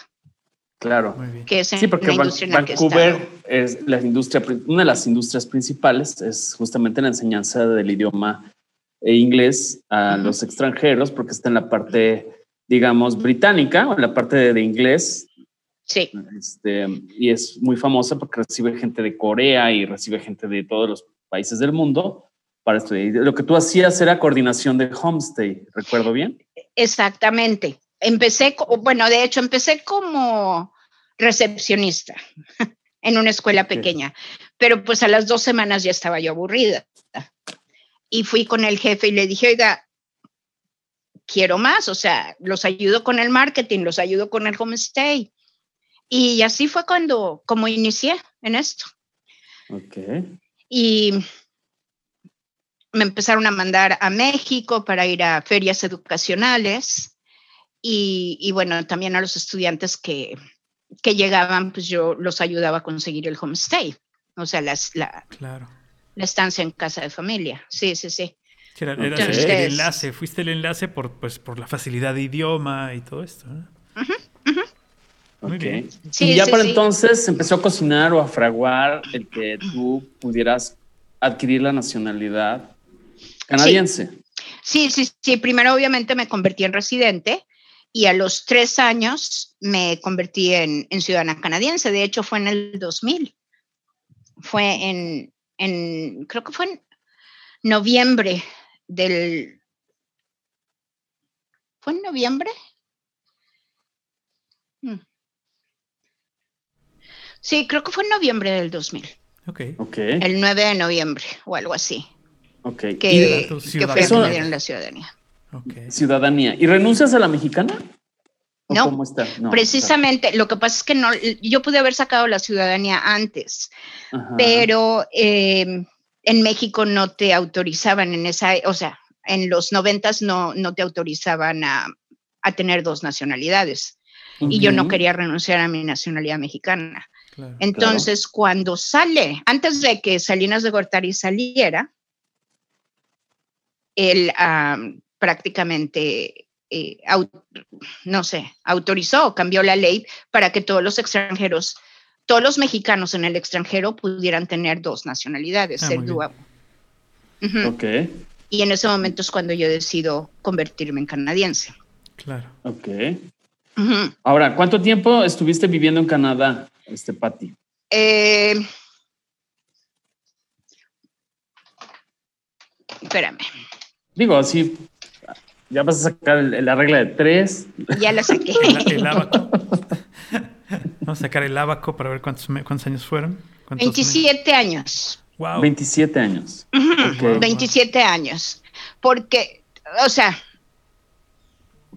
Claro. Que es sí, porque Vancouver es la industria, una de las industrias principales es justamente la enseñanza del idioma e inglés a los extranjeros, porque está en la parte, digamos, británica, o en la parte de, inglés. Sí. Este, y es muy famosa porque recibe gente de Corea y recibe gente de todos los países del mundo para estudiar. Lo que tú hacías era coordinación de homestay, ¿recuerdo bien? Exactamente. Empecé, bueno, de hecho, empecé como recepcionista en una escuela pequeña, pero pues a las dos semanas ya estaba yo aburrida y fui con el jefe y le dije, oiga, quiero más, o sea, los ayudo con el marketing, los ayudo con el homestay. Y así fue cuando, como inicié en esto. Ok. Y me empezaron a mandar a México para ir a ferias educacionales y, y bueno, también a los estudiantes que, que, llegaban, pues yo los ayudaba a conseguir el homestay, o sea, las, la, claro la estancia en casa de familia. Sí, sí, sí. Era, el enlace, fuiste el enlace por, pues, por la facilidad de idioma y todo esto. Muy bien. y ya para entonces empezó a cocinar o a fraguar el que tú pudieras adquirir la nacionalidad canadiense. Sí, sí, sí. Primero obviamente me convertí en residente y a los tres años me convertí en, en ciudadana canadiense. De hecho fue en el 2000. Fue en, en, creo que fue en noviembre del... ¿Fue en noviembre? Mm. Sí, creo que fue en noviembre del 2000. Ok. okay. El 9 de noviembre o algo así. Ok. Que, que fue que me dieron la ciudadanía. Okay. Ciudadanía. ¿Y renuncias a la mexicana? No, cómo está? precisamente, lo que pasa es que no, yo pude haber sacado la ciudadanía antes, pero em, en México no te autorizaban en esa, o sea, en los noventas no, no te autorizaban a, tener dos nacionalidades. Y yo no quería renunciar a mi nacionalidad mexicana. Entonces, cuando sale, antes de que Salinas de Gortari saliera, él prácticamente eh, no sé, autorizó cambió la ley para que todos los extranjeros, todos los mexicanos en el extranjero pudieran tener dos nacionalidades, ah, ser dual. Y en ese momento es cuando yo decido convertirme en canadiense. Claro. Ok. Ahora, ¿cuánto tiempo estuviste viviendo en Canadá, este Patti? Eh, espérame. Digo, así ya vas a sacar la regla de tres. Ya la saqué. El, abaco. Vamos a sacar el abaco para ver cuántos, cuántos años fueron. 27 años. Wow. 27 años. 27 años. Porque, o sea,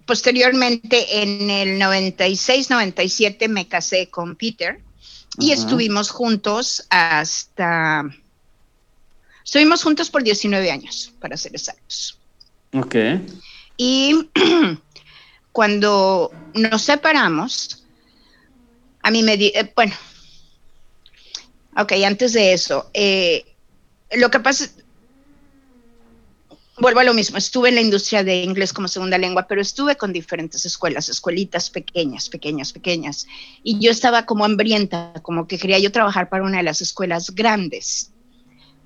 posteriormente en el 96, 97 me casé con Peter y estuvimos juntos hasta... Estuvimos juntos por 19 años, para ser exactos. Ok. Y cuando nos separamos, a mí me di, eh, bueno, ok, antes de eso, eh, lo que pasa, vuelvo a lo mismo, estuve en la industria de inglés como segunda lengua, pero estuve con diferentes escuelas, escuelitas pequeñas, pequeñas, pequeñas, y yo estaba como hambrienta, como que quería yo trabajar para una de las escuelas grandes.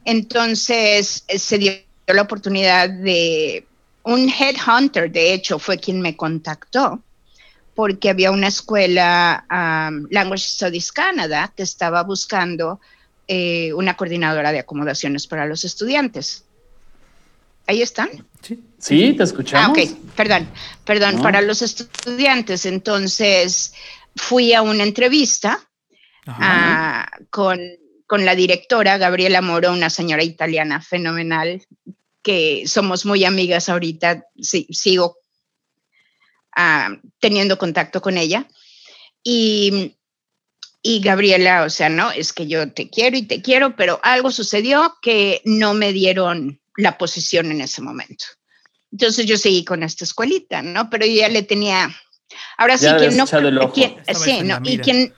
Entonces eh, se dio la oportunidad de un headhunter, de hecho, fue quien me contactó, porque había una escuela, um, Language Studies Canada, que estaba buscando eh, una coordinadora de acomodaciones para los estudiantes. ¿Ahí están? Sí, sí te escuchamos. Ah, ok, perdón, perdón, para los estudiantes. Entonces, fui a una entrevista ah, con, con, la directora, Gabriela Moro, una señora italiana fenomenal, que somos muy amigas ahorita, sí, sigo ah, teniendo contacto con ella. Y, y Gabriela, o sea, no, es que yo te quiero y te quiero, pero algo sucedió que no me dieron la posición en ese momento. Entonces yo seguí con esta escuelita, ¿no? Pero yo ya le tenía, ahora sí, quien no, quien, sí, no y quien,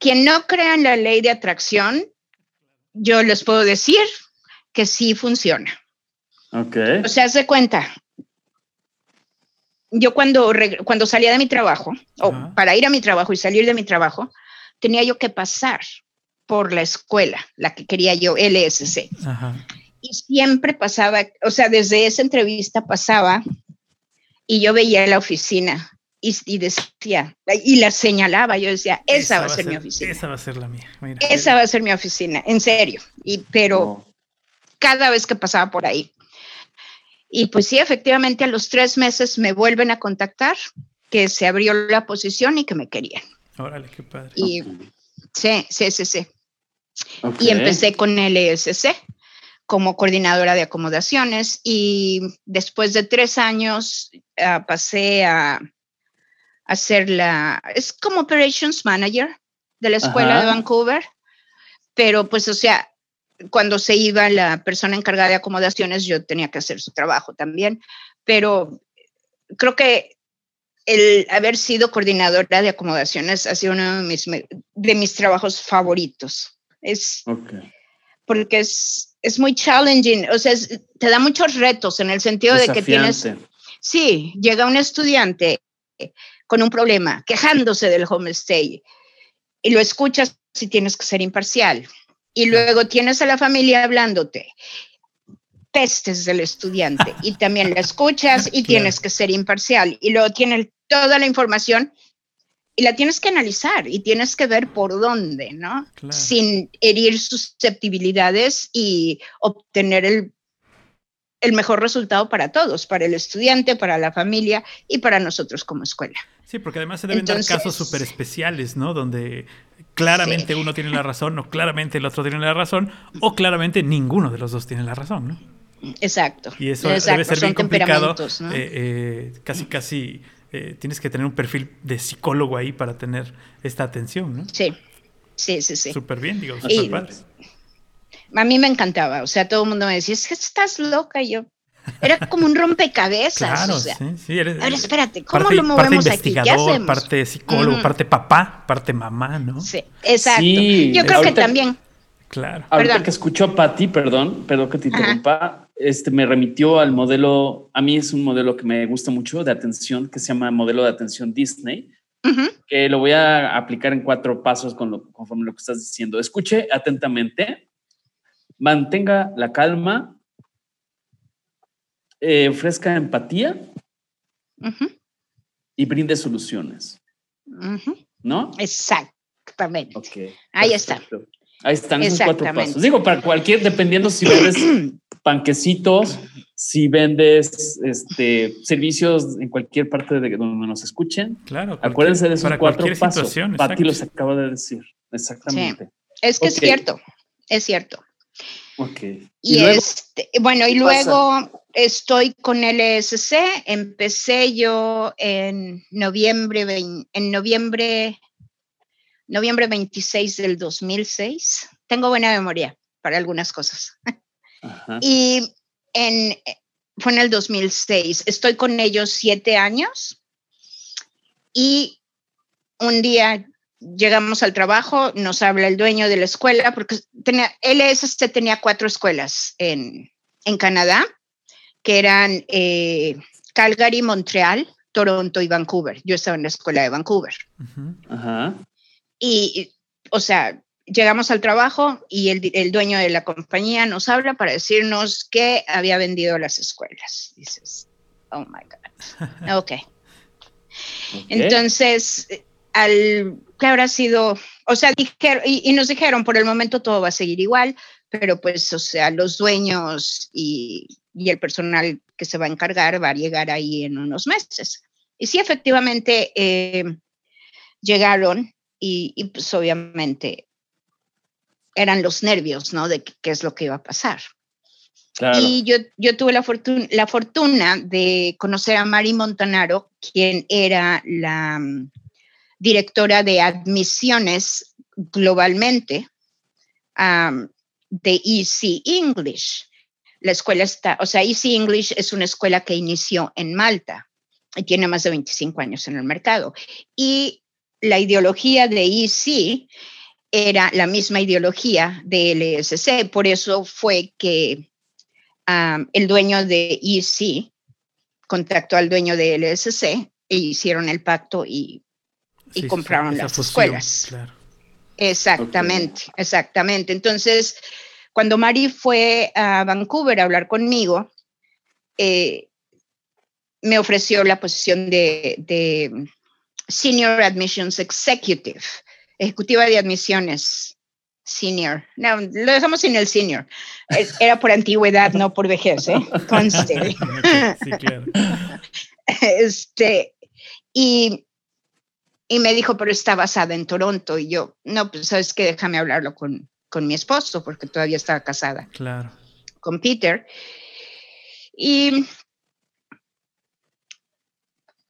quien no crea en la ley de atracción, yo les puedo decir que sí funciona. Ok. O sea, se cuenta, yo cuando, cuando salía de mi trabajo, o para ir a mi trabajo y salir de mi trabajo, tenía yo que pasar por la escuela, la que quería yo, LSC. Ajá y siempre pasaba, o sea, desde esa entrevista pasaba y yo veía la oficina y, decía, y la señalaba, yo decía, esa, va a ser, mi oficina. Esa va a ser la mía. esa va a ser mi oficina, en serio. Y, pero cada vez que pasaba por ahí. Y pues sí, efectivamente, a los tres meses me vuelven a contactar, que se abrió la posición y que me querían. Órale, qué padre. Y, Sí, sí, sí, sí. Y empecé con el ESC como coordinadora de acomodaciones y después de tres años ah, pasé a, hacer la, es como Operations Manager de la escuela de Vancouver, pero pues o sea, cuando se iba la persona encargada de acomodaciones yo tenía que hacer su trabajo también, pero creo que el haber sido coordinadora de acomodaciones ha sido uno de mis, de mis trabajos favoritos. Es porque es, es muy challenging, o sea, te da muchos retos en el sentido de que tienes, sí, llega un estudiante con un problema, quejándose del homestay, y lo escuchas si tienes que ser imparcial, y luego tienes a la familia hablándote, pestes del estudiante, y también la escuchas y tienes que ser imparcial, y luego tienes toda la información y la tienes que analizar y tienes que ver por dónde, ¿no? Sin herir susceptibilidades y obtener el, el, mejor resultado para todos, para el estudiante, para la familia y para nosotros como escuela. Sí, porque además se deben dar casos súper especiales, ¿no? Donde claramente uno tiene la razón o claramente el otro tiene la razón o claramente ninguno de los dos tiene la razón, ¿no? Exacto. Y eso debe ser bien complicado, ¿no? Eh, eh, casi, casi eh, tienes que tener un perfil de psicólogo ahí para tener esta atención, ¿no? Sí, sí, sí, sí. Súper bien, digo, súper padre. A mí me encantaba, o sea, todo el mundo me decía, es que estás loca, y yo, era como un rompecabezas. Claro, o sea, sí, sí. Eres, Ahora espérate, ¿cómo lo movemos aquí? ¿Qué hacemos? Parte psicólogo, parte papá, parte mamá, ¿no? Sí, exacto. Yo creo que también. Claro. Ahorita que escuchó a Patti, perdón, perdón que te interrumpa, este me remitió al modelo, a mí es un modelo que me gusta mucho de atención, que se llama modelo de atención Disney, que lo voy a aplicar en cuatro pasos con lo, conforme lo que estás diciendo. Escuche atentamente, mantenga la calma, eh, ofrezca empatía y brinde soluciones. ¿No? Exactamente. Okay, Ahí está. Ahí están esos cuatro pasos. Digo, para cualquier, dependiendo si vendes panquecitos, si vendes este, servicios en cualquier parte de donde nos escuchen. Claro. Acuérdense de esos cuatro pasos. Pati los acaba de decir. Exactamente. Es que es cierto, es cierto. Ok. Y, este, bueno, y luego estoy con el ESC. Empecé yo en noviembre, en noviembre noviembre 26 del 2006. Tengo buena memoria para algunas cosas. Y en, fue en el 2006. Estoy con ellos siete años y un día llegamos al trabajo, nos habla el dueño de la escuela, porque tenía, LSC tenía cuatro escuelas en, en Canadá, que eran eh, Calgary, Montreal, Toronto y Vancouver. Yo estaba en la escuela de Vancouver. Ajá. Y, o sea, llegamos al trabajo y el, el, dueño de la compañía nos habla para decirnos que había vendido las escuelas. Dices, oh my God. Ok. Entonces, al que habrá sido, o sea, dijeron, y, y, nos dijeron, por el momento todo va a seguir igual, pero pues, o sea, los dueños y, y el personal que se va a encargar va a llegar ahí en unos meses. Y sí, efectivamente, eh, llegaron y, y, pues obviamente eran los nervios, ¿no? De qué es lo que iba a pasar. Claro. Y yo, yo tuve la, fortuna, la fortuna de conocer a Mari Montanaro, quien era la directora de admisiones globalmente de EC English. La escuela está, o sea, EC English es una escuela que inició en Malta y tiene más de 25 años en el mercado. Y la ideología de EC era la misma ideología de LSC, por eso fue que el dueño de EC contactó al dueño de LSC e hicieron el pacto y, y sí, compraron las fusión, escuelas. Claro. Exactamente, okay. exactamente. Entonces, cuando Mari fue a Vancouver a hablar conmigo, eh, me ofreció la posición de, de, Senior Admissions Executive, ejecutiva de admisiones senior. No, lo dejamos sin el senior. Era por antigüedad, no por vejez, ¿eh? Conste. Sí, claro. Este, y, y me dijo, pero está basada en Toronto. Y yo, no, pues sabes que déjame hablarlo con, con mi esposo, porque todavía estaba casada. Claro. Con Peter. Y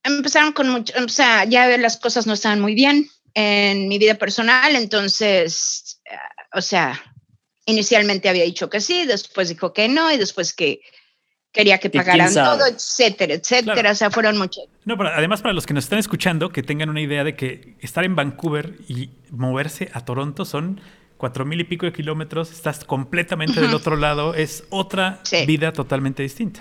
empezaron con mucho, o sea, ya las cosas no estaban muy bien en mi vida personal, entonces, o sea, inicialmente había dicho que sí, después dijo que no, y después que quería que pagaran todo, etcétera, etcétera. Claro. O sea, fueron muchos. No, pero además para los que nos están escuchando, que tengan una idea de que estar en Vancouver y moverse a Toronto son cuatro mil y pico de kilómetros, estás completamente uh -huh. del otro lado, es otra sí. vida totalmente distinta.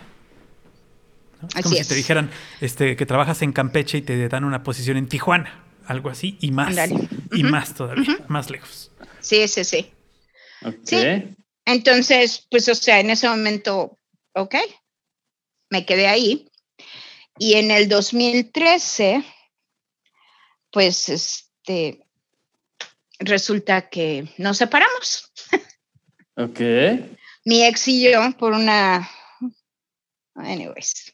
¿no? Es como es. si te dijeran este, que trabajas en Campeche y te dan una posición en Tijuana, algo así, y más, uh -huh. y más todavía, uh -huh. más lejos. Sí, sí, sí. Okay. sí. Entonces, pues, o sea, en ese momento, ok, me quedé ahí. Y en el 2013, pues, este, resulta que nos separamos. Ok. Mi ex y yo por una... Anyways.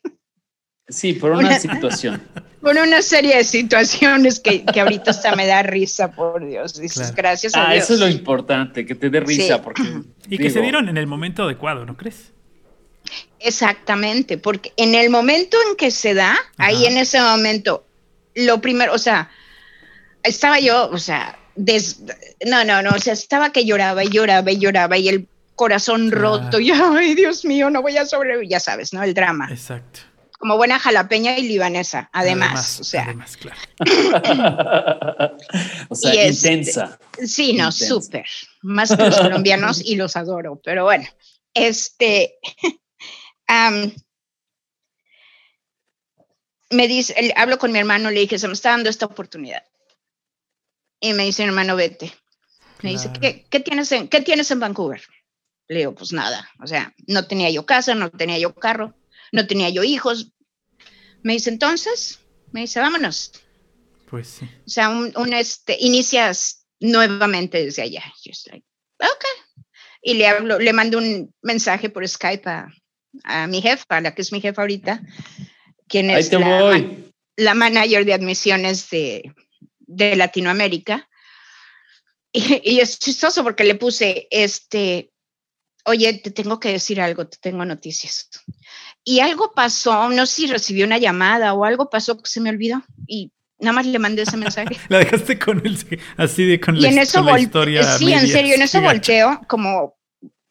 Sí, por una, una situación. Por una serie de situaciones que, que ahorita hasta me da risa, por Dios. Dices, claro. gracias a ah, Dios. Eso es lo importante, que te dé risa. Sí. Porque, y digo, que se dieron en el momento adecuado, ¿no crees? Exactamente, porque en el momento en que se da, Ajá. ahí en ese momento, lo primero, o sea, estaba yo, o sea, des, no, no, no, o sea, estaba que lloraba y lloraba y lloraba y el corazón claro. roto y ay, Dios mío, no voy a sobrevivir, ya sabes, ¿no? El drama. Exacto. Como buena jalapeña y libanesa, además, además o sea. Además, claro. o sea, y intensa. Este, sí, no, súper. Más que los colombianos y los adoro, pero bueno, este. Um, me dice, hablo con mi hermano, le dije, se me está dando esta oportunidad y me dice, hermano, vete. Me claro. dice, ¿Qué, ¿qué, tienes en, ¿qué tienes en Vancouver? Le digo, pues nada. O sea, no tenía yo casa, no tenía yo carro, no tenía yo hijos. Me dice, entonces, me dice, vámonos. Pues sí. O sea, un, un este, inicias nuevamente desde allá. Yo estoy, ok. Y le hablo, le mando un mensaje por Skype a, a mi jefa, la que es mi jefa ahorita, quien es la, la manager de admisiones de, de Latinoamérica. Y, y, es chistoso porque le puse, este, oye, te tengo que decir algo, te tengo noticias. Y algo pasó, no sé si recibió una llamada o algo pasó que se me olvidó y nada más le mandé ese mensaje. la dejaste con el, así de con, y la, en eso con la historia. Sí, en serio, en eso volteo como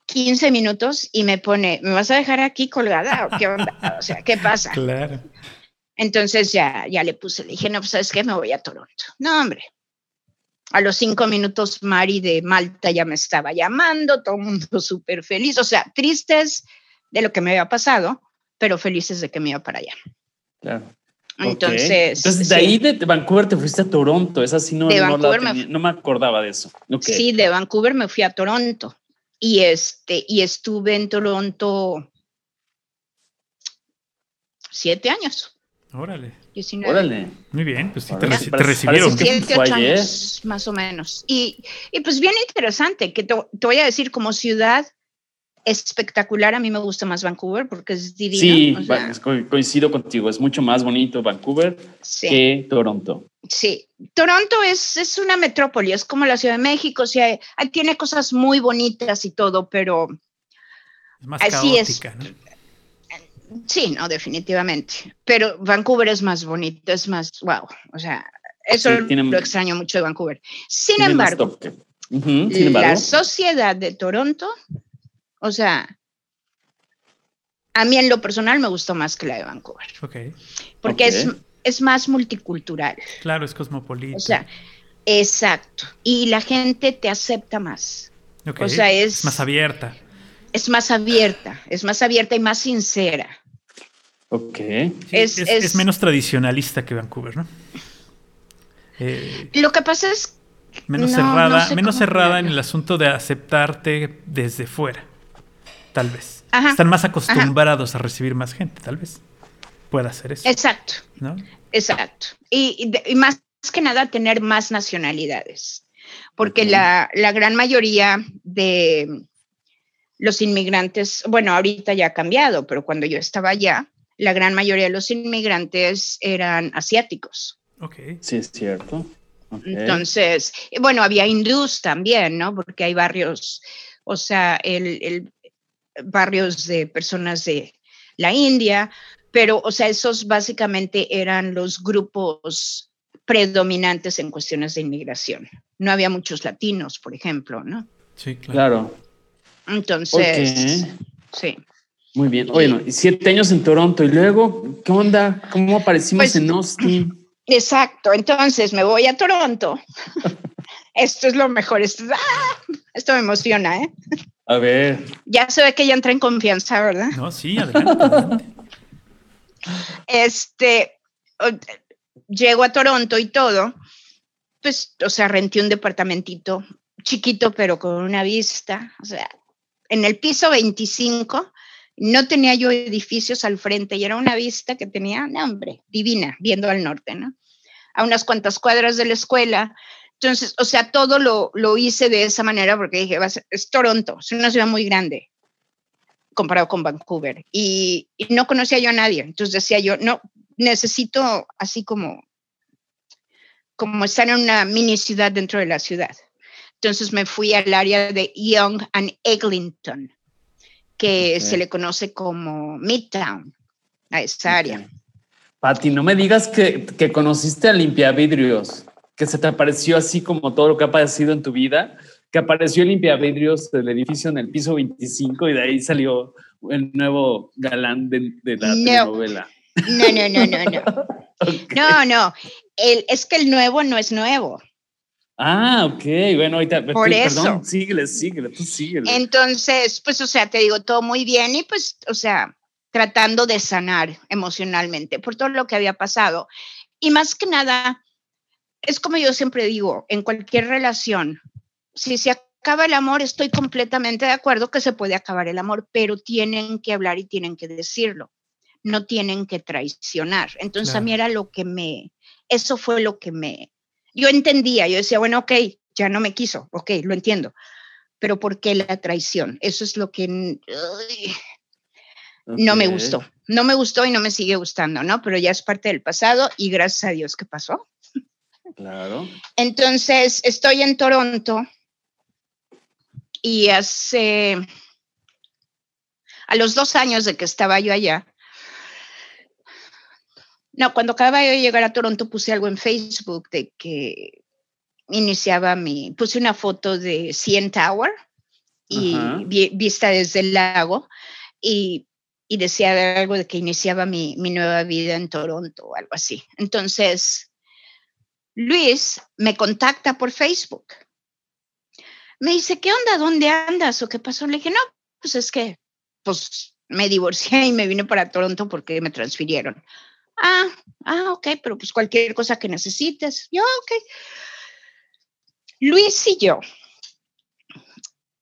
15 minutos y me pone, ¿me vas a dejar aquí colgada o qué onda? O sea, ¿qué pasa? Claro. Entonces ya, ya le puse, le dije, no, pues sabes qué, me voy a Toronto. No, hombre. A los cinco minutos, Mari de Malta ya me estaba llamando, todo el mundo súper feliz, o sea, tristes de lo que me había pasado, pero felices de que me iba para allá. Claro. Entonces, Entonces, de sí. ahí de Vancouver te fuiste a Toronto. Esa sí no, no la me no me acordaba de eso. Sí, de Vancouver me fui a Toronto y este y estuve en Toronto siete años, Órale. 19. Órale. Muy bien, pues sí, te, reci- recibieron. Siete, ocho años, más o menos. Y, y pues bien interesante, que te, te voy a decir, como ciudad espectacular, a mí me gusta más Vancouver porque es divino. Sí, o sea, coincido contigo. Es mucho más bonito Vancouver sí, que Toronto. sí. Toronto es, es una metrópoli, es como la Ciudad de México, o sea, hay- tiene cosas muy bonitas y todo, pero Es más Así es. caótica, ¿no? Sí, no, definitivamente. Pero Vancouver es más bonito, es más, wow. O sea, eso Sí, tiene- lo extraño mucho de Vancouver. Sin embargo, Sin embargo, la sociedad de Toronto, o sea, a mí en lo personal me gustó más que la de Vancouver, Ok. porque es, es más multicultural. Claro, es cosmopolita. O sea, exacto. Y la gente te acepta más. Ok, o sea, es- más abierta. Es más abierta, es más abierta y más sincera. ok. Sí, es- es, es- es menos tradicionalista que Vancouver, ¿no? Eh, Lo que pasa es menos No, no cerrada, sé menos cerrada en el asunto de aceptarte desde fuera. Tal vez. Ajá, Están más acostumbrados a recibir más gente, tal vez. Pueda ser eso. Exacto, ¿no? exacto. Y, y de- y más que nada tener más nacionalidades, porque la, la gran mayoría de los inmigrantes, bueno, ahorita ya ha cambiado, pero cuando yo estaba allá, la gran mayoría de los inmigrantes eran asiáticos. Ok. Sí, es cierto. Entonces, bueno, había hindús también, ¿no? Porque hay barrios, o sea, el, el- barrios de personas de la India, pero, o sea, esos básicamente eran los grupos predominantes en cuestiones de inmigración. No había muchos latinos, por ejemplo, ¿no? Sí, claro. Claro. Entonces, sí. Muy bien. Bueno, y siete años en Toronto. ¿Y luego qué onda? ¿Cómo aparecimos Pues- en Austin? Exacto, entonces me voy a Toronto. Esto es lo mejor, esto, ¡ah! esto me emociona, ¿eh? A ver. Ya se ve que ya entra en confianza, ¿verdad? No, sí, adelante. adelante. este, llego a Toronto y todo, pues, o sea, renté un departamentito chiquito, pero con una vista, o sea, en el piso 25, no tenía yo edificios al frente y era una vista que tenía, no, hombre, divina, viendo al norte, ¿no? A unas cuantas cuadras de la escuela. Entonces, o sea, todo lo, lo hice de esa manera porque dije, va a ser- es Toronto, es una ciudad muy grande comparado con Vancouver. Y, y no conocía yo a nadie. Entonces decía yo, no, necesito así como, como estar en una mini ciudad dentro de la ciudad. Entonces me fui al área de Young and Eglinton, que se le conoce como Midtown, a esa área. Ok. Pati, no me digas que, que conociste a Limpiavidrios, que se te apareció así como todo lo que ha aparecido en tu vida, que apareció el Limpiavidrios del edificio en el piso 25 y de ahí salió el nuevo galán de, de la No. telenovela. No, no, no, no, no. No, no. El, es que el nuevo no es nuevo. Ah, ok. Bueno, ahorita. Por tú, eso. Perdón, síguele, síguele, tú síguele. Entonces, pues, o sea, te digo todo muy bien y pues, o sea, tratando de sanar emocionalmente por todo lo que había pasado. Y más que nada, es como yo siempre digo, en cualquier relación, si se acaba el amor, estoy completamente de acuerdo que se puede acabar el amor, pero tienen que hablar y tienen que decirlo. No tienen que traicionar. Entonces, a mí era lo que me, eso fue lo que me, yo entendía, yo decía, bueno, ok, ya no me quiso, ok, lo entiendo pero ¿por qué la traición? Eso es lo que no me gustó. No me gustó y no me sigue gustando, ¿no? Pero ya es parte del pasado y gracias a Dios que pasó. Claro. Entonces, estoy en Toronto y hace, a los dos años de que estaba yo allá, no, cuando acababa yo de llegar a Toronto puse algo en Facebook de que iniciaba mi, puse una foto de CN Tower y vi- vista desde el lago y, y decía algo de que iniciaba mi, mi nueva vida en Toronto o algo así. Entonces, Luis me contacta por Facebook. Me dice, ¿qué onda? ¿Dónde andas? ¿O qué pasó? Le dije, no, pues es que, pues me divorcié y me vine para Toronto porque me transfirieron. Ah, ah, ok, pero pues cualquier cosa que necesites. Yo, ok. Luis y yo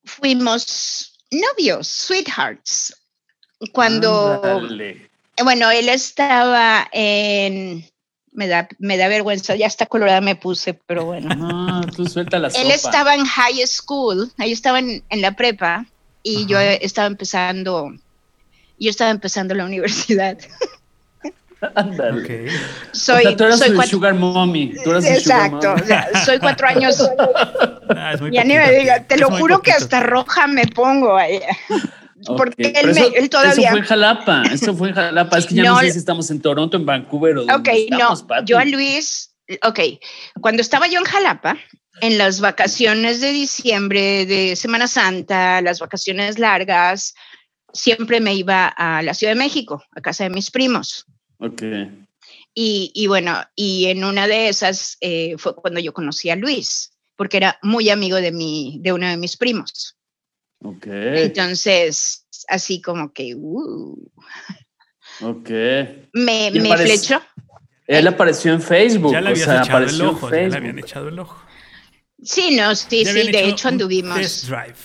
fuimos novios, sweethearts, cuando, Ándale. bueno, él estaba en, me da, me da vergüenza, ya está colorada me puse, pero bueno. No, tú suelta la sopa. Él estaba en high school, ahí estaba en, en la prepa y yo estaba empezando, yo estaba empezando la universidad. Ándale. Soy, o sea, tú eras soy el cuatro- sugar mommy. Tú eras el sugar Exacto, mommy. o sea, soy cuatro años, Ah, muy ya ni me diga, te es lo juro que hasta roja me pongo ahí. Ok, Porque él, me- eso, él todavía... Eso fue en Jalapa. Eso fue en Jalapa. Es que ya no, No, sé si estamos en Toronto, en Vancouver o Ok, dónde estamos, no, Pati. yo a Luis, ok, cuando estaba yo en Jalapa, en las vacaciones de diciembre, de Semana Santa, las vacaciones largas, siempre me iba a la Ciudad de México, a casa de mis primos. Ok. Y, y bueno, y en una de esas eh, fue cuando yo conocí a Luis, porque era muy amigo de, mi, de uno de mis primos. Ok. Entonces, así como que, uh, Ok. me, me flechó. Él apareció en Facebook. Ya le o habías sea, echado el apareció en ojo, ya le habían echado el ojo. Sí, no, sí, Ya sí, de hecho anduvimos. Test drive.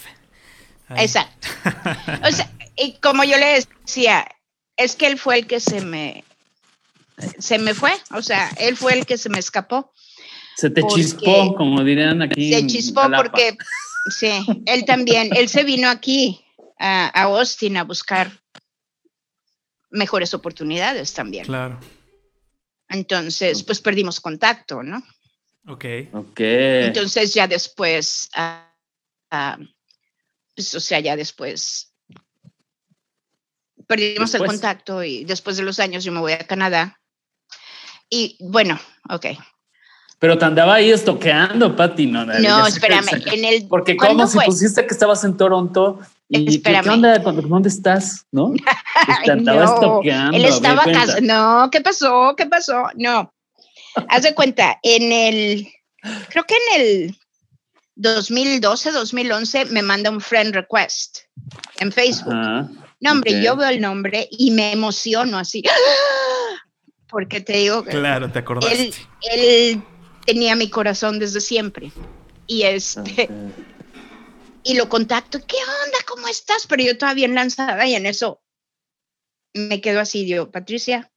Exacto. O sea, y como yo le decía, es que él fue el que se me se me fue, o sea, él fue el que se me escapó. Se te chispó, como dirían aquí. Se chispó porque sí, él también, él se vino aquí a, a Austin a buscar mejores oportunidades también. Claro. Entonces, pues perdimos contacto, ¿no? Ok. Ok. Entonces ya después, ah, ah, pues, o sea, ya después perdimos el contacto y después de los años yo me voy a Canadá. Y bueno, ok. Pero te andaba ahí estoqueando, Pati. No, No, espérame. En el, Porque ¿cuándo como si pusiste que estabas en Toronto y ¿qué, Espérame. qué onda? ¿Dónde dónde estás? ¿No? Pues te andaba no, estoqueando. Él estaba casado. No, ¿qué pasó? ¿Qué pasó? No. Haz de cuenta, en el, creo que en el 2012, 2011, me manda un friend request en Facebook. Ajá. No, hombre, yo veo el nombre y me emociono así. Porque te digo que Claro, te acordaste. él, él tenía mi corazón desde siempre. Y este, Ok. y lo contacto, ¿qué onda? ¿Cómo estás? Pero yo todavía en lanzada y en eso me quedo así, digo, Patricia,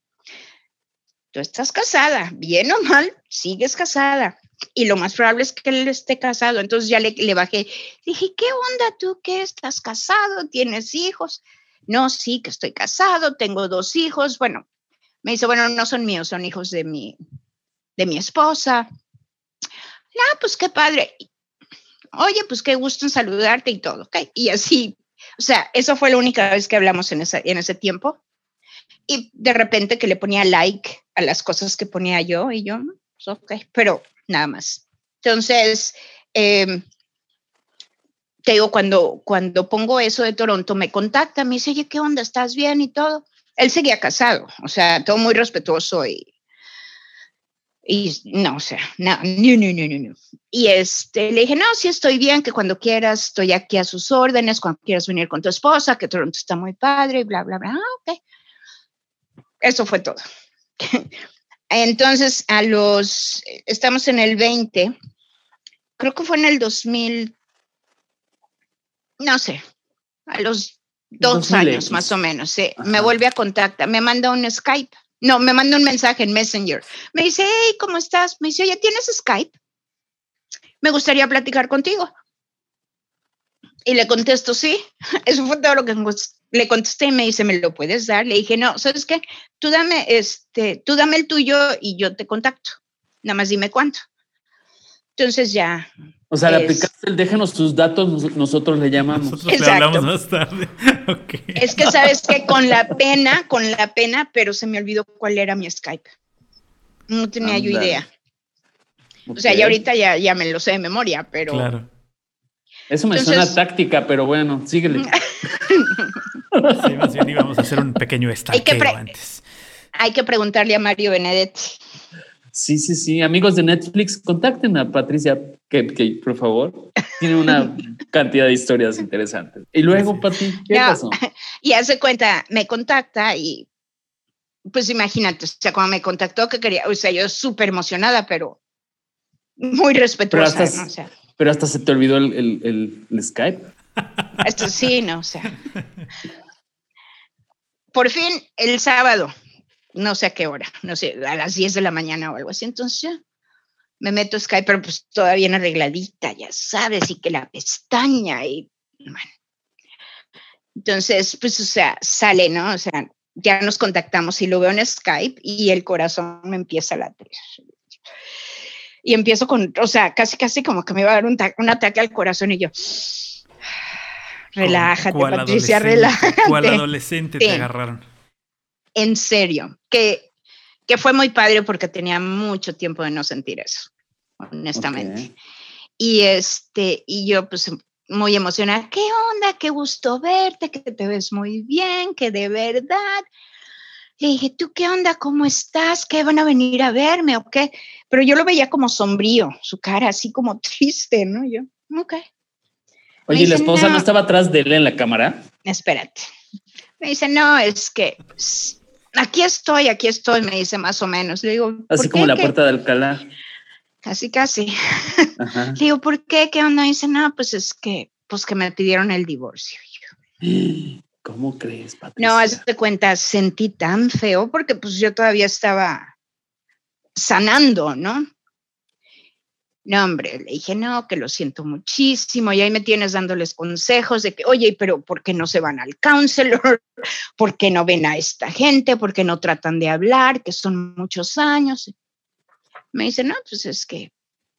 tú estás casada, bien o mal, sigues casada. Y lo más probable es que él esté casado. Entonces ya le, le bajé. Dije, ¿qué onda tú? ¿Qué estás casado? ¿Tienes hijos? No, sí, que estoy casado, tengo dos hijos. Bueno, me dice, bueno, no son míos, son hijos de mi, de mi esposa. Ah, pues qué padre. Oye, pues qué gusto en saludarte y todo, ¿ok? Y así, o sea, eso fue la única vez que hablamos en, esa, en ese tiempo. Y de repente que le ponía like a las cosas que ponía yo y yo, pues, ok, pero nada más. Entonces, eh, te digo, cuando, cuando pongo eso de Toronto, me contacta, me dice, oye, ¿qué onda? ¿Estás bien y todo? Él seguía casado, o sea, todo muy respetuoso y, y no, o sea, no, no, no, no, no, no. Y este, le dije, no, sí estoy bien, que cuando quieras estoy aquí a sus órdenes, cuando quieras venir con tu esposa, que Toronto está muy padre, y bla, bla, bla. Ah, ok. Eso fue todo. Entonces, a los, estamos en el 20, creo que fue en el 2000, no sé, a los dos 2000 años más o menos, sí, me vuelve a contactar, me manda un Skype, no, me manda un mensaje en Messenger, me dice, hey, ¿cómo estás? Me dice, oye, ¿tienes Skype? Me gustaría platicar contigo. Y le contesto, sí, eso fue todo lo que le contesté y me dice, ¿me lo puedes dar? Le dije, no, ¿sabes qué? Tú dame, este, tú dame el tuyo y yo te contacto. Nada más dime cuánto. Entonces ya, O sea, le aplicaste el déjenos tus datos, nos- nosotros le llamamos. Nosotros le Exacto. hablamos más tarde. es que sabes que con la pena, con la pena, pero se me olvidó cuál era mi Skype. No tenía yo idea. O sea, ya ahorita ya, ya me lo sé de memoria, pero Claro. Eso me Entonces- suena táctica, pero bueno, síguele. Sí, más bien íbamos a hacer un pequeño que estaqueo antes. hay que preguntarle a Mario Benedetti. Sí, sí, sí. Amigos de Netflix, contacten a Patricia Kepke, por favor. Tiene una cantidad de historias interesantes. Y luego, Pati, ¿qué No, pasó? Y hace cuenta, me contacta y pues imagínate, o sea, cuando me contactó que quería, o sea, yo súper emocionada, pero muy respetuosa, hasta- ¿no? O sea, Pero hasta se te olvidó el, el- el- el Skype. esto sí, ¿no? O sea. Por fin, el sábado, no sé a qué hora, no sé, a las 10 de la mañana o algo así, entonces ya me meto a Skype, pero pues todavía bien arregladita, ya sabes, y que la pestaña y bueno. Entonces, pues, o sea, sale, ¿no? O sea, ya nos contactamos y lo veo en Skype y el corazón me empieza a latir. Y empiezo con, o sea, casi, casi como que me iba a dar un, ta- un ataque al corazón y yo, relájate, ¿Cuál Patricia, relájate. ¿Cuál adolescente te agarraron? En serio, que, que fue muy padre porque tenía mucho tiempo de no sentir eso, honestamente. Y este, y yo pues muy emocionada, ¿qué onda? Qué gusto verte, que te ves muy bien, que de verdad. Le dije, ¿tú qué onda? ¿Cómo estás? ¿Qué van a venir a verme o qué? Pero yo lo veía como sombrío, su cara así como triste, ¿no? Yo, ok, Oye, ¿y la esposa no no. estaba atrás de él en la cámara? espérate. Me dice, no, es que aquí estoy, aquí estoy, me dice más o menos. Le digo, Así "¿Por como la ¿Qué?". puerta de Alcalá. Casi, casi. Ajá. Le digo, ¿por qué? ¿Qué onda? dice, no, pues es que, pues que me pidieron el divorcio. ¿Cómo crees, Patricia? No, haz de cuenta, sentí tan feo porque pues yo todavía estaba sanando, ¿no? No, hombre, le dije, no, que lo siento muchísimo y ahí me tienes dándoles consejos de que, oye, pero ¿por qué no se van al counselor? ¿Por qué no ven a esta gente? ¿Por qué no tratan de hablar? Que son muchos años. Me dice, no, pues es que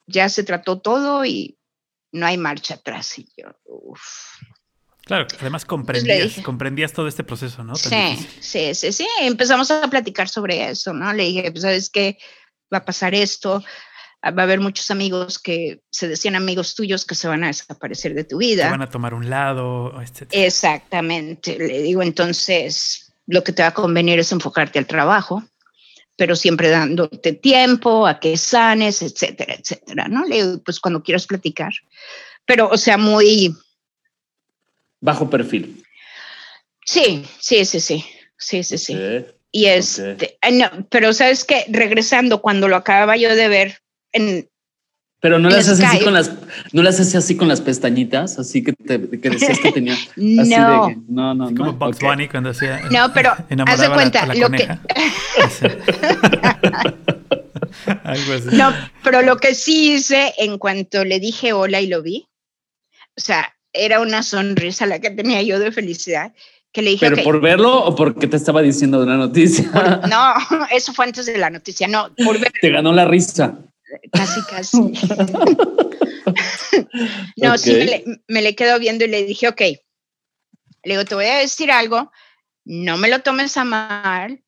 ya se trató todo y no hay marcha atrás. Y yo, uff. Claro, además le comprendías, comprendías todo este proceso, ¿no? Tan Sí, sí, sí, sí. Empezamos a platicar sobre eso, ¿no? Le dije, pues, ¿sabes qué? Va a pasar esto. Va a haber muchos amigos que se decían amigos tuyos que se van a desaparecer de tu Te vida. van a tomar un lado, etc. Exactamente. Le digo, entonces, lo que te va a convenir es enfocarte al trabajo, pero siempre dándote tiempo a que sanes, etcétera, etcétera, ¿no? Le digo, pues cuando quieras platicar. Pero, o sea, muy, Bajo perfil. sí, sí, sí, sí, sí, sí, sí. Ok. Y este, ah, no, pero sabes que regresando cuando lo acababa yo de ver en Pero no las haces así con las, no las haces así con las pestañitas, así que te que decías que tenía. Así no, de que- no, no, Como no. Bugs ok. Bunny cuando hacía. no, pero haz de a la- cuenta a la lo que coneja. Algo así. no, pero lo que sí hice en cuanto le dije hola y lo vi, o sea, era una sonrisa la que tenía yo de felicidad, que le dije, Pero "Ok, por verlo o porque te estaba diciendo una noticia. no, eso fue antes de la noticia, no, por ver te ganó la risa. Casi, casi. no, sí, me le, me le quedo viendo y le dije, ok, le digo, te voy a decir algo, no me lo tomes a mal,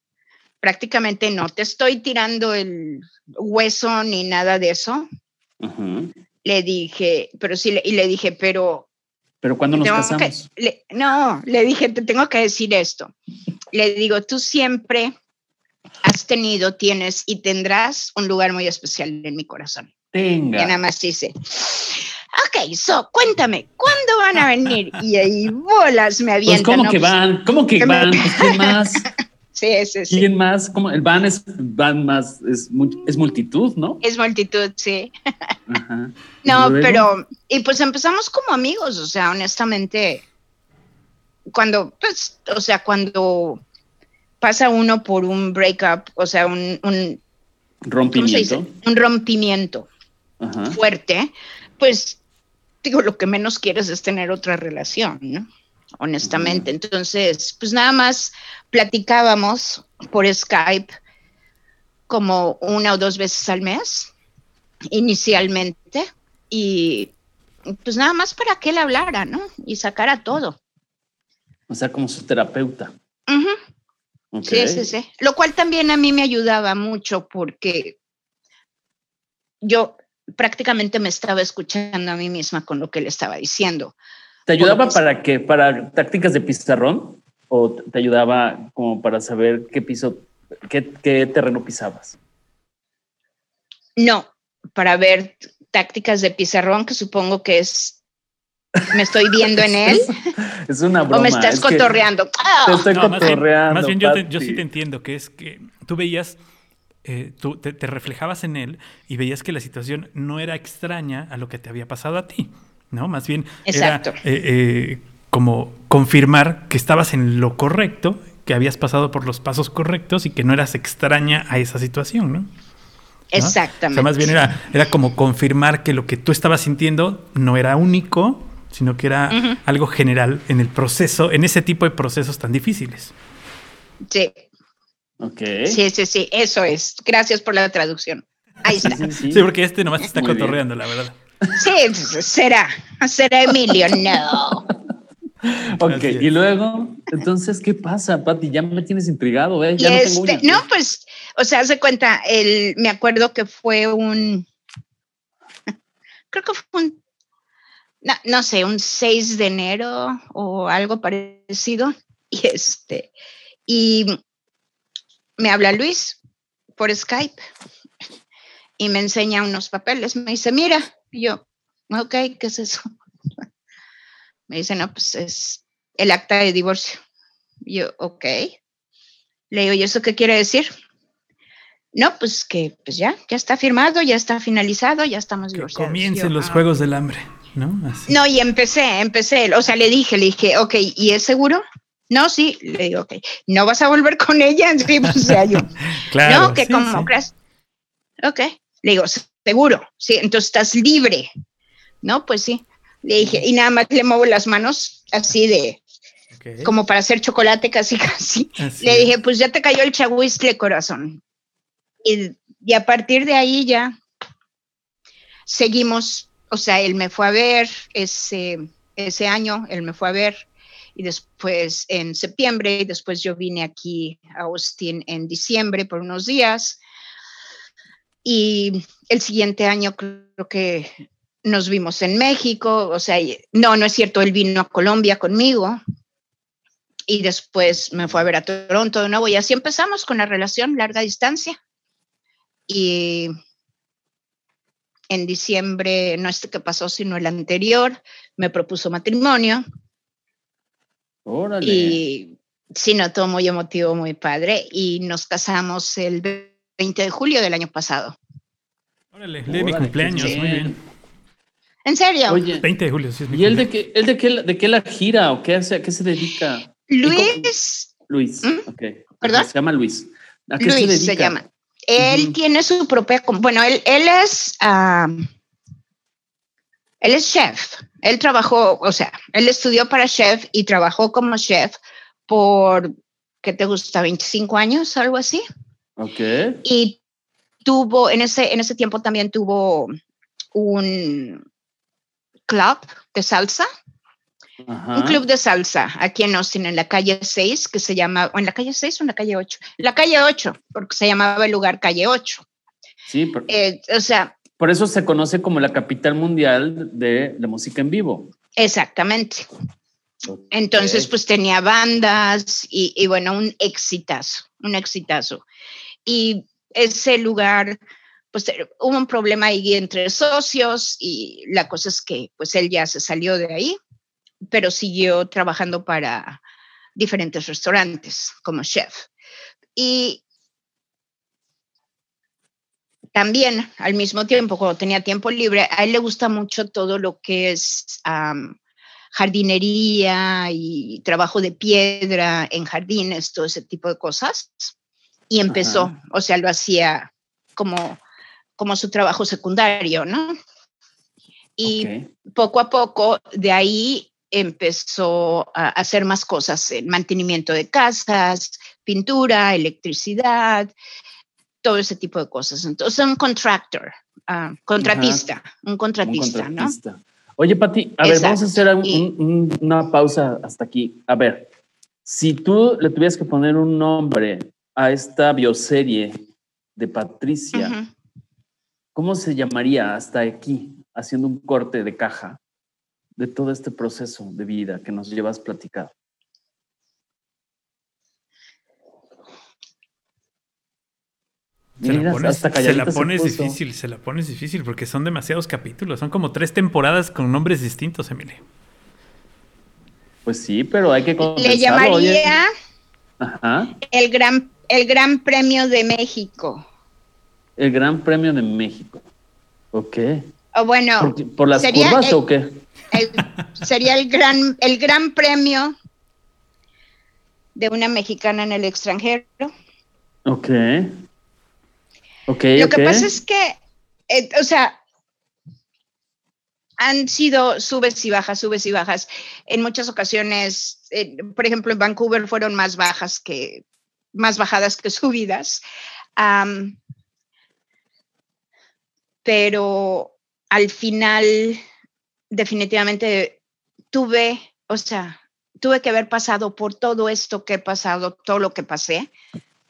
prácticamente no te estoy tirando el hueso ni nada de eso. Le dije, pero sí, y le dije, pero Pero cuando nos tengo que- casamos. le- no, le dije, te tengo que decir esto. Le digo, tú siempre has tenido, tienes y tendrás un lugar muy especial en mi corazón. Y nada más dice, ok, so, cuéntame, ¿cuándo van a venir? Y ahí bolas me Pues avientan. cómo ¿no? que Pues, van, cómo que van, pues quién más, Sí, sí, sí. quién más, ¿Cómo? el van es van más, es, mu- es multitud, ¿no? Es multitud, sí. Ajá. No, pero, y pues empezamos como amigos, o sea, honestamente, cuando, pues, o sea, cuando pasa uno por un breakup, o sea, un, un rompimiento. Un rompimiento Ajá. fuerte, pues, digo, lo que menos quieres es tener otra relación, ¿no? Honestamente. Entonces, pues nada más platicábamos por Skype como una o dos veces al mes, inicialmente, y pues nada más para que él hablara, ¿no? Y sacara todo. O sea, como su terapeuta. Sí, sí, sí. Lo cual también a mí me ayudaba mucho porque yo prácticamente me estaba escuchando a mí misma con lo que le estaba diciendo. ¿Te ayudaba para qué? ¿Para tácticas de pizarrón? ¿O te ayudaba como para saber qué piso, qué, qué terreno pisabas? No, para ver tácticas de pizarrón, que supongo que es. Me estoy viendo en él. es una broma. O me estás cotorreando. Te estoy No, más bien- cotorreando. Más bien, yo, te- yo sí te entiendo, que es que tú veías, eh, tú te, te reflejabas en él y veías que la situación no era extraña a lo que te había pasado a ti, ¿no? Más bien Exacto. era eh, eh, como confirmar que estabas en lo correcto, que habías pasado por los pasos correctos y que no eras extraña a esa situación, ¿no? ¿No? Exactamente. O sea, más bien era, era como confirmar que lo que tú estabas sintiendo no era único, sino que era algo general en el proceso, en ese tipo de procesos tan difíciles. Sí, Ok. sí, sí, sí, eso es. Gracias por la traducción. Ahí está. Sí, sí. Sí, porque este nomás te está Muy bien. cotorreando, la verdad. Sí, será. Será Emilio, no. Ok, y luego, entonces, ¿qué pasa, Pati? Ya me tienes intrigado, ¿eh? Y Ya no tengo este, uñas. no, pues, o sea, se cuenta, el, me acuerdo que fue un, creo que fue un, no, no sé, un 6 de enero o algo parecido. Y este, y me habla Luis por Skype y me enseña unos papeles. Me dice, mira, y yo, ok, ¿qué es eso? Me dice, no, pues es el acta de divorcio. Y yo, ok. Le digo, ¿y eso qué quiere decir? No, pues que pues ya, ya está firmado, ya está finalizado, ya estamos divorciados. comiencen Yo, los "Ah". juegos del hambre, ¿no? Así. No, y empecé, empecé, o sea, le dije, le dije, ok, ¿y es seguro? No, sí, le digo, ok, ¿no vas a volver con ella? Sí, pues, o sea, yo, Claro. no, que sí, como sí. crees. Ok, le digo, seguro, sí, entonces estás libre. No, pues sí. Le dije, y nada más le muevo las manos así de, como para hacer chocolate casi, casi. Así Le dije, pues ya te cayó el chahuistle, corazón. Y, y a partir de ahí ya seguimos, o sea, él me fue a ver ese, ese año, él me fue a ver, y después en septiembre, y después yo vine aquí a Austin en diciembre por unos días. Y el siguiente año creo que nos vimos en México, o sea, no, no es cierto, él vino a Colombia conmigo y después me fue a ver a Toronto de nuevo y así empezamos con la relación larga distancia. Y en diciembre, no este que pasó, sino el anterior, me propuso matrimonio Órale. y sí, no, todo muy emotivo, muy padre y nos casamos el 20 de julio del año pasado. Órale, de mi cumpleaños, muy bien. ¿En serio? Oye, 20 de julio, sí es mi ¿y él de qué, él de qué, de qué la gira o qué hace, a qué se dedica? Luis, Luis, ¿Mm? ok. ¿Perdón? Se llama Luis. ¿A qué se Luis dedica? se llama. Él tiene su propia, bueno, él, él es, ah, él es chef. Él trabajó, o sea, él estudió para chef y trabajó como chef por, ¿qué te gusta? 25 años, algo así. Ok. Y tuvo, en ese, en ese tiempo también tuvo un club de salsa, Ajá. un club de salsa aquí en Austin, en la calle 6, que se llama, o en la calle 6 o en la calle 8, la calle 8, porque se llamaba el lugar calle 8. Sí, por, Eh, o sea, por eso se conoce como la capital mundial de la música en vivo. exactamente. Entonces, pues tenía bandas y, y bueno, un exitazo, un exitazo. Y ese lugar, pues eh, hubo un problema ahí entre socios y la cosa es que pues él ya se salió de ahí, pero siguió trabajando para diferentes restaurantes como chef. Y también al mismo tiempo, cuando tenía tiempo libre, a él le gusta mucho todo lo que es jardinería y trabajo de piedra en jardines, todo ese tipo de cosas. Y empezó, Ajá. o sea, lo hacía como, como su trabajo secundario, ¿no? Y poco a poco de ahí empezó a hacer más cosas, el mantenimiento de casas, pintura, electricidad, todo ese tipo de cosas. Entonces, un contractor, ah, contratista, un Un contratista, ¿no? Oye, Pati, a ver, vamos a hacer un- Y- un- una pausa hasta aquí. A ver, si tú le tuvieras que poner un nombre a esta bioserie de Patricia. ¿cómo se llamaría hasta aquí, haciendo un corte de caja de todo este proceso de vida que nos llevas platicado? Se la pones, hasta se calladita la se pones puso. difícil, se la pones difícil porque son demasiados capítulos. Son como tres temporadas con nombres distintos, Emilio. Pues sí, pero hay que Le oye. llamaría Ajá. el gran, el gran Premio de México. El Gran Premio de México. Ok. O bueno, ¿Por, por las curvas el- o qué? El- sería el gran, el gran premio de una mexicana en el extranjero. Ok. Ok, Lo que pasa es que, eh, o sea, han sido subes y bajas, subes y bajas. En muchas ocasiones, eh, por ejemplo, en Vancouver fueron más bajas que, más bajadas que subidas. Pero al final, definitivamente tuve, o sea, tuve que haber pasado por todo esto que he pasado, todo lo que pasé,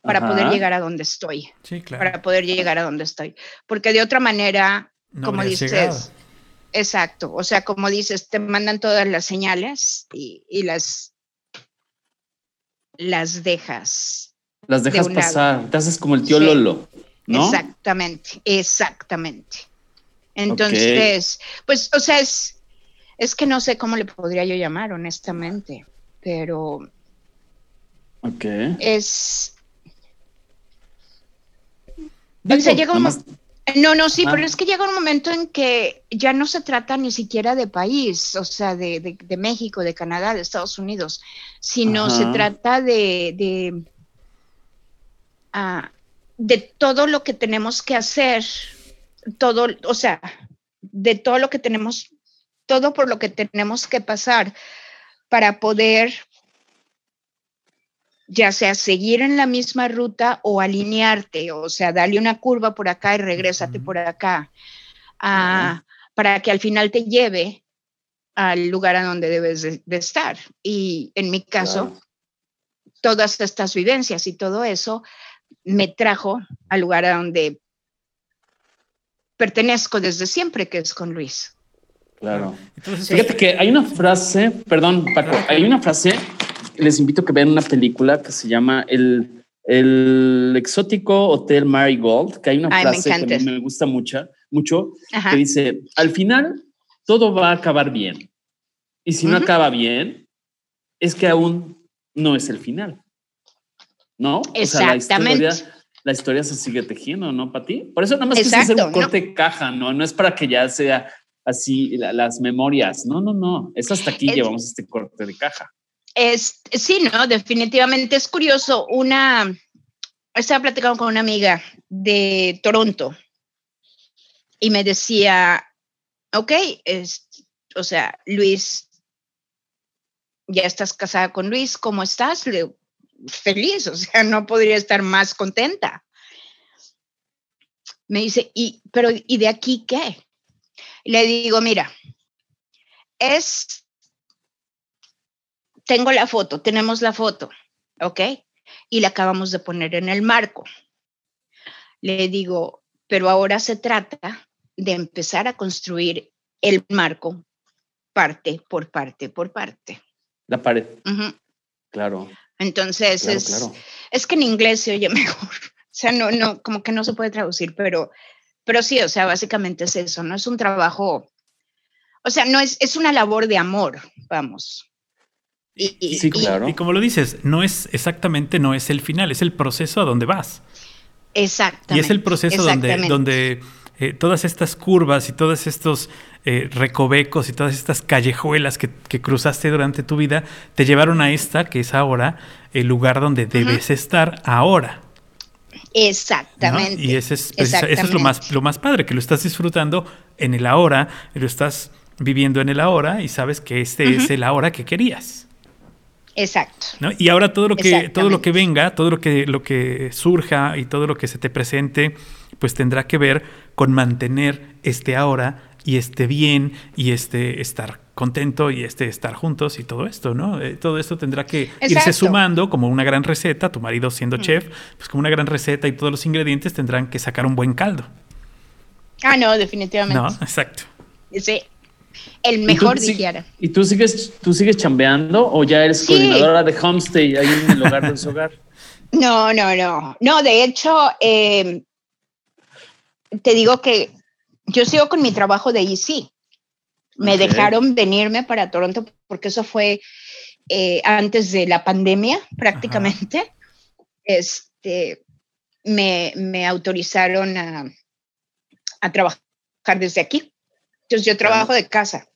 para Ajá. poder llegar a donde estoy Sí, claro. para poder llegar a donde estoy. Porque de otra manera, No como dices, llegado. exacto, o sea, como dices, te mandan todas las señales y, y las, las dejas. Las dejas lado. pasar. Te haces como el tío Sí. Lolo, ¿no? Exactamente, exactamente. Entonces, pues, o sea, es, es que no sé cómo le podría yo llamar, honestamente, pero Ok. es, Digo, sea, llega un nada más- No, no, sí, pero es que llega un momento en que ya no se trata ni siquiera de país, o sea, de, de- de México, de Canadá, de Estados Unidos, sino Ajá. se trata de, de, ah, de todo lo que tenemos que hacer, todo, o sea, de todo lo que tenemos, todo por lo que tenemos que pasar para poder ya sea seguir en la misma ruta o alinearte, o sea, darle una curva por acá y regrésate por acá, ah, para que al final te lleve al lugar a donde debes de, de estar. Y en mi caso, Claro. todas estas vivencias y todo eso me trajo al lugar a donde pertenezco desde siempre, que es con Luis. Claro. Entonces, Fíjate que hay una frase, perdón, Paco, hay una frase, les invito a que vean una película que se llama El, el exótico Hotel Marigold, que hay una Ay, me frase que a encanta. mí me gusta mucho, mucho Ajá. que dice, al final todo va a acabar bien. Y si no Ujú. acaba bien, es que aún no es el final. ¿No? O sea, la Exactamente. historia, la historia se sigue tejiendo, ¿no, Pati? Por eso nada más hacer Exacto, un ¿no? corte de caja, ¿no? No es para que ya sea así la- las memorias. No, no, no. Es hasta aquí Es- llevamos este corte de caja. Es, sí, no, definitivamente es curioso. Una, estaba platicando con una amiga de Toronto y me decía, ok, es, o sea, Luis, ya estás casada con Luis, ¿cómo estás? Le digo, feliz, o sea, no podría estar más contenta. Me dice, y, pero, ¿y de aquí qué? Le digo, mira, es tengo la foto, tenemos la foto, ¿ok? Y la acabamos de poner en el marco. Le digo, pero ahora se trata de empezar a construir el marco parte por parte por parte. La pared, claro. Entonces, Claro, es, claro. es que en inglés se oye mejor. O sea, no, no, como que no se puede traducir, pero, pero sí, o sea, básicamente es eso, no es un trabajo, o sea, no es, es una labor de amor, vamos. Y, y- Sí, claro. y como lo dices, no es exactamente, no es el final, es el proceso a donde vas. Exactamente. Y es el proceso donde, donde eh, todas estas curvas y todos estos eh, recovecos y todas estas callejuelas que, que cruzaste durante tu vida te llevaron a esta, que es ahora el lugar donde debes estar ahora. ¿no? Exactamente. Y ese es, precisa- eso es lo más, lo más padre, que lo estás disfrutando en el ahora, lo estás viviendo en el ahora y sabes que este es el ahora que querías. Exacto. ¿no? Y ahora todo lo que, todo lo que venga, todo lo que, lo que surja y todo lo que se te presente, pues tendrá que ver con mantener este ahora y este bien y este estar contento y este estar juntos y todo esto, ¿no? Eh, todo esto tendrá que irse sumando como una gran receta, tu marido siendo chef, pues como una gran receta y todos los ingredientes tendrán que sacar un buen caldo, Ah, no, definitivamente. ¿no? Exacto. Sí. El ¿Y mejor sí- dijera. ¿Y tú sigues, tú sigues chambeando o ya eres Sí. coordinadora de homestay ahí en el hogar del hogar? No, no, no. No, de hecho, eh, te digo que yo sigo con mi trabajo de EC. Me Ok. dejaron venirme para Toronto porque eso fue eh, antes de la pandemia prácticamente. Este, me, me autorizaron a, a trabajar desde aquí. Entonces yo trabajo de casa.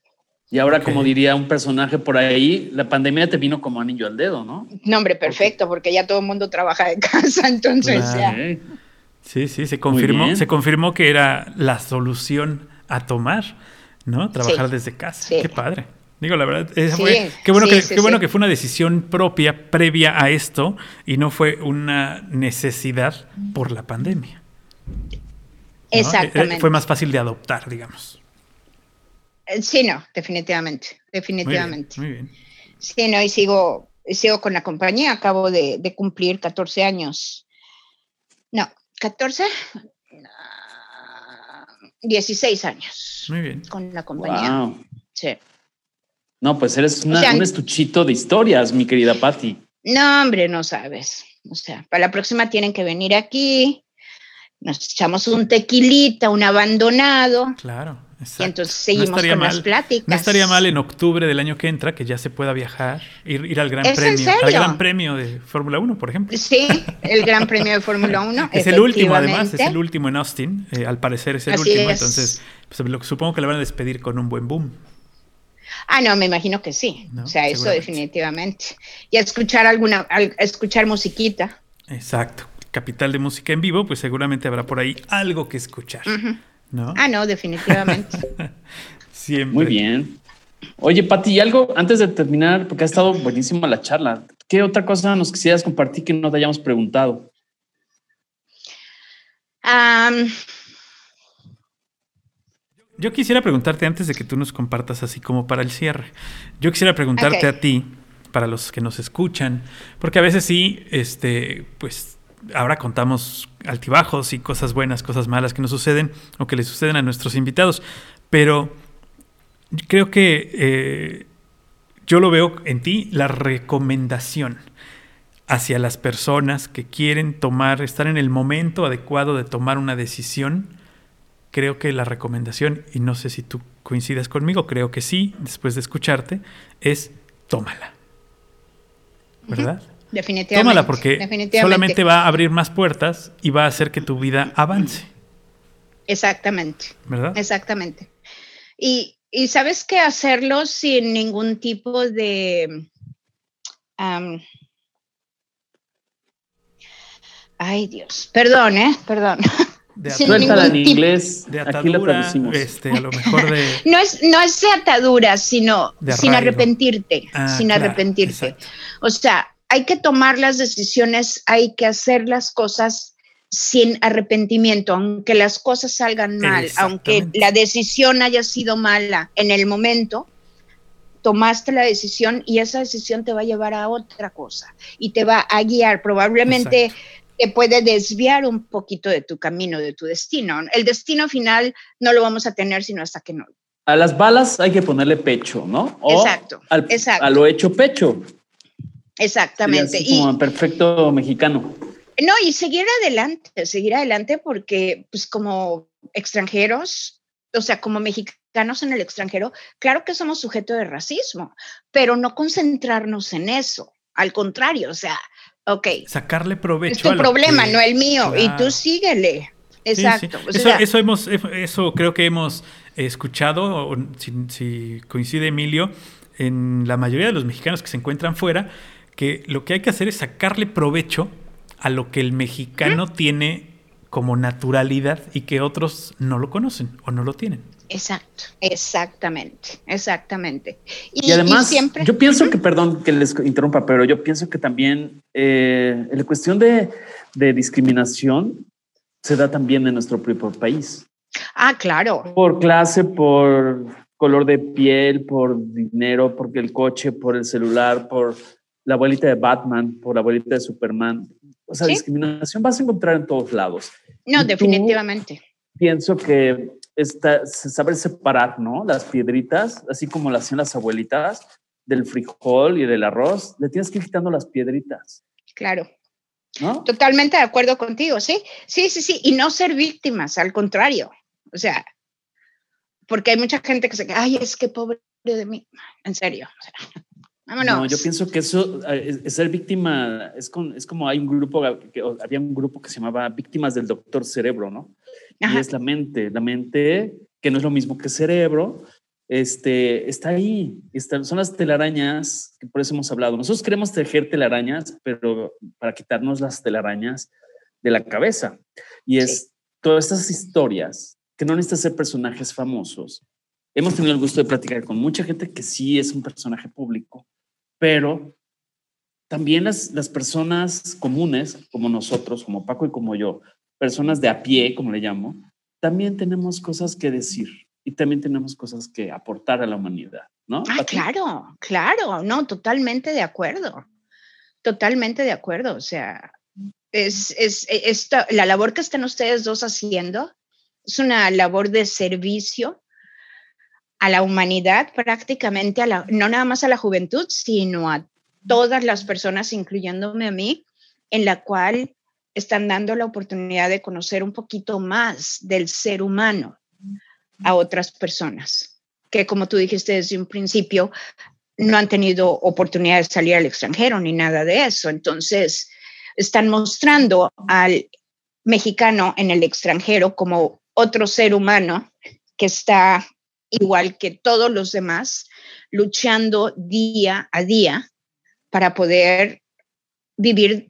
Y ahora, como diría un personaje por ahí, la pandemia te vino como anillo al dedo, ¿no? Nombre perfecto, porque ya todo el mundo trabaja de casa, entonces Claro. ya. Ok. Sí, sí, se confirmó, se confirmó que era la solución a tomar, ¿no? Trabajar Sí, desde casa. sí. Qué padre. Digo, la verdad, esa Sí, fue- qué bueno, sí, que, sí, qué bueno sí. que fue una decisión propia previa a esto y no fue una necesidad por la pandemia. ¿no? Eh, Exactamente. eh, Fue más fácil de adoptar, digamos. Eh, Sí, no, definitivamente, Muy bien, definitivamente. Muy bien. Sí, no, y sigo, sigo con la compañía. Acabo de, de cumplir 14 años. No, 14, Ah, 16 años Muy bien. con la compañía. Wow. Sí. No, pues eres una- O sea, un estuchito de historias, mi querida Patti. No, hombre, no sabes. O sea, para la próxima tienen que venir aquí. Nos echamos un tequilita, un abandonado. Claro. Exacto. Y entonces seguimos estaría con mal- las pláticas. No estaría mal en octubre del año que entra que ya se pueda viajar, ir, ir al Gran ¿Es en Premio. Al? Gran Premio de Fórmula 1, por ejemplo. Sí, el Gran Premio de Fórmula 1. Es el último, además, es el último en Austin. eh, al parecer es el Así último, es. entonces pues, lo- supongo que le van a despedir con un buen boom. Ah, no, me imagino que sí. No, o sea, eso definitivamente. Y a escuchar alguna, escuchar musiquita. Exacto. Capital de música en vivo, pues seguramente habrá por ahí algo que escuchar. Ujú. ¿No? Ah, no, definitivamente. Siempre. Muy bien. Oye, Pati, y algo antes de terminar, porque ha estado buenísima la charla. ¿Qué otra cosa nos quisieras compartir que no te hayamos preguntado? Am, Yo quisiera preguntarte antes de que tú nos compartas así como para el cierre. Yo quisiera preguntarte a ti, para los que nos escuchan, porque a veces sí, este, pues ahora contamos altibajos y cosas buenas, cosas malas que nos suceden o que le suceden a nuestros invitados, pero creo que eh, yo lo veo en ti la recomendación hacia las personas que quieren tomar, estar en el momento adecuado de tomar una decisión creo que la recomendación, y no sé si tú coincidas conmigo, creo que sí, después de escucharte, es tómala. ¿Verdad? Definitivamente. Tómala porque definitivamente. solamente va a abrir más puertas y va a hacer que tu vida avance, Exactamente. ¿verdad? Exactamente. Y, y sabes que hacerlo sin ningún tipo de... ay, Dios. Perdón, ¿eh? Perdón. De, sin atadura, Suéltala en ningún tipo- inglés. de Aquí atadura, traducimos. este, a lo mejor de... No es, no es de atadura, sino De sin arraigo. arrepentirte. Ah, sin claro, arrepentirte. exacto. O sea, hay que tomar las decisiones, hay que hacer las cosas sin arrepentimiento, aunque las cosas salgan mal, aunque la decisión haya sido mala en el momento, tomaste la decisión y esa decisión te va a llevar a otra cosa y te va a guiar. Probablemente Exacto. te puede desviar un poquito de tu camino, de tu destino. El destino final no lo vamos a tener sino hasta que no. A las balas hay que ponerle pecho, ¿no? O Exacto, al- exacto. A lo hecho pecho. Exactamente. Sería así Y, como en perfecto mexicano. No, y seguir adelante, seguir adelante porque pues como extranjeros, o sea, como mexicanos en el extranjero, claro que somos sujetos de racismo, pero no concentrarnos en eso. Al contrario, o sea, ok, Sacarle provecho. es tu a problema, que- no el mío, y tú síguele. Sí, sí. Exacto. o Eso, sea, eso hemos, eso creo que hemos escuchado, si, si coincide Emilio, en la mayoría de los mexicanos que se encuentran fuera, que lo que hay que hacer es sacarle provecho a lo que el mexicano tiene como naturalidad y que otros no lo conocen o no lo tienen. Exacto, exactamente, exactamente. Y, además, siempre, yo pienso que, perdón que les interrumpa, pero yo pienso que también eh, la cuestión de, de discriminación se da también en nuestro propio país. ah, claro, Por clase, por color de piel, por dinero, porque el coche, por el celular, por la abuelita de Batman, por la abuelita de Superman. O sea, Sí. discriminación vas a encontrar en todos lados. no, definitivamente. Pienso que está, saber separar, ¿no? Las piedritas, así como lo hacían las abuelitas, del frijol y del arroz, le tienes que ir quitando las piedritas. Claro. ¿no? Totalmente de acuerdo contigo, sí, sí, sí, sí, y no ser víctimas, al contrario, o sea, porque hay mucha gente que se queda, ay, es que pobre de mí, en serio, o sea, vámonos. No, yo pienso que eso, eh, es, es ser víctima, es, con, es como hay un grupo, que, había un grupo que se llamaba Víctimas del Doctor Cerebro, ¿no? Ajá. Y es la mente, la mente, que no es lo mismo que cerebro, este, está ahí, está, son las telarañas, que por eso hemos hablado. Nosotros queremos tejer telarañas, pero para quitarnos las telarañas de la cabeza. Y es Sí. todas estas historias, que no necesitan ser personajes famosos. Hemos tenido el gusto de platicar con mucha gente que sí es un personaje público, pero también las, las personas comunes, como nosotros, como Paco y como yo, personas de a pie, como le llamo, también tenemos cosas que decir y también tenemos cosas que aportar a la humanidad, ¿no? Ah, claro, claro, no, totalmente de acuerdo, totalmente de acuerdo, o sea, es, es, e- esta, la labor que están ustedes dos haciendo es una labor de servicio a la humanidad, prácticamente, a la, no nada más a la juventud, sino a todas las personas, incluyéndome a mí, en la cual están dando la oportunidad de conocer un poquito más del ser humano a otras personas, que como tú dijiste desde un principio, no han tenido oportunidad de salir al extranjero ni nada de eso. Entonces, están mostrando al mexicano en el extranjero como otro ser humano que está igual que todos los demás, luchando día a día para poder vivir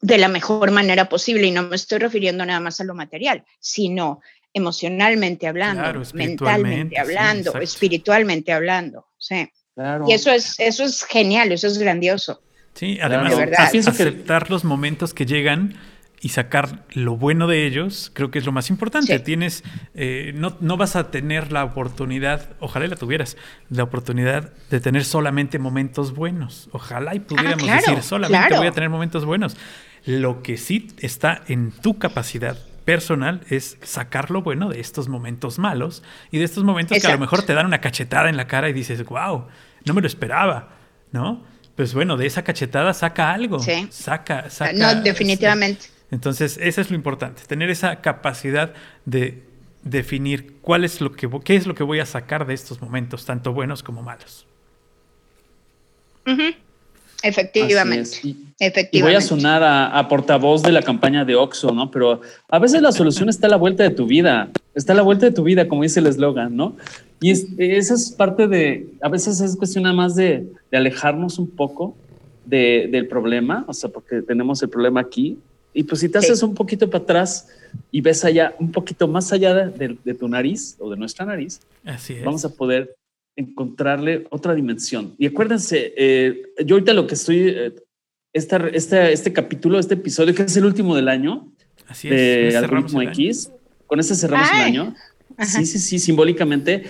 de la mejor manera posible. Y no me estoy refiriendo nada más a lo material, sino emocionalmente hablando, Claro, mentalmente hablando, espiritualmente hablando. Sí. Claro. Y eso es, eso es genial, eso es grandioso. Sí, Claro. además, que- aceptar los momentos que llegan y sacar lo bueno de ellos, creo que es lo más importante. Sí. Tienes, eh, no, no vas a tener la oportunidad, ojalá y la tuvieras, la oportunidad de tener solamente momentos buenos. Ojalá y pudiéramos claro, decir, solamente claro. voy a tener momentos buenos. Lo que sí está en tu capacidad personal es sacar lo bueno de estos momentos malos y de estos momentos que a lo mejor te dan una cachetada en la cara y dices, wow, no me lo esperaba, ¿no? Pues bueno, de esa cachetada saca algo. Sí. Saca, saca. no, definitivamente. Entonces, eso es lo importante, tener esa capacidad de definir cuál es lo que qué es lo que voy a sacar de estos momentos, tanto buenos como malos. Ujú. Efectivamente. Así es. Y- Y voy Efectivamente. a sonar a, a portavoz de la campaña de Oxxo, ¿no? Pero a veces la solución está a la vuelta de tu vida, está a la vuelta de tu vida, como dice el eslogan, ¿no? Y es, esa es parte de, a veces es cuestión nada más de, de alejarnos un poco de- del problema, o sea, porque tenemos el problema aquí, y pues si te Sí. haces un poquito para atrás y ves allá, un poquito más allá de, tu nariz o de nuestra nariz, Así es. vamos a poder encontrarle otra dimensión. Y acuérdense, eh, yo ahorita lo que estoy, eh, esta, este, este capítulo, este episodio, que es el último del año Así es. de Cerramos Algoritmo el año. X, con este cerramos el Ay. año. Ajá. Sí, sí, sí, simbólicamente.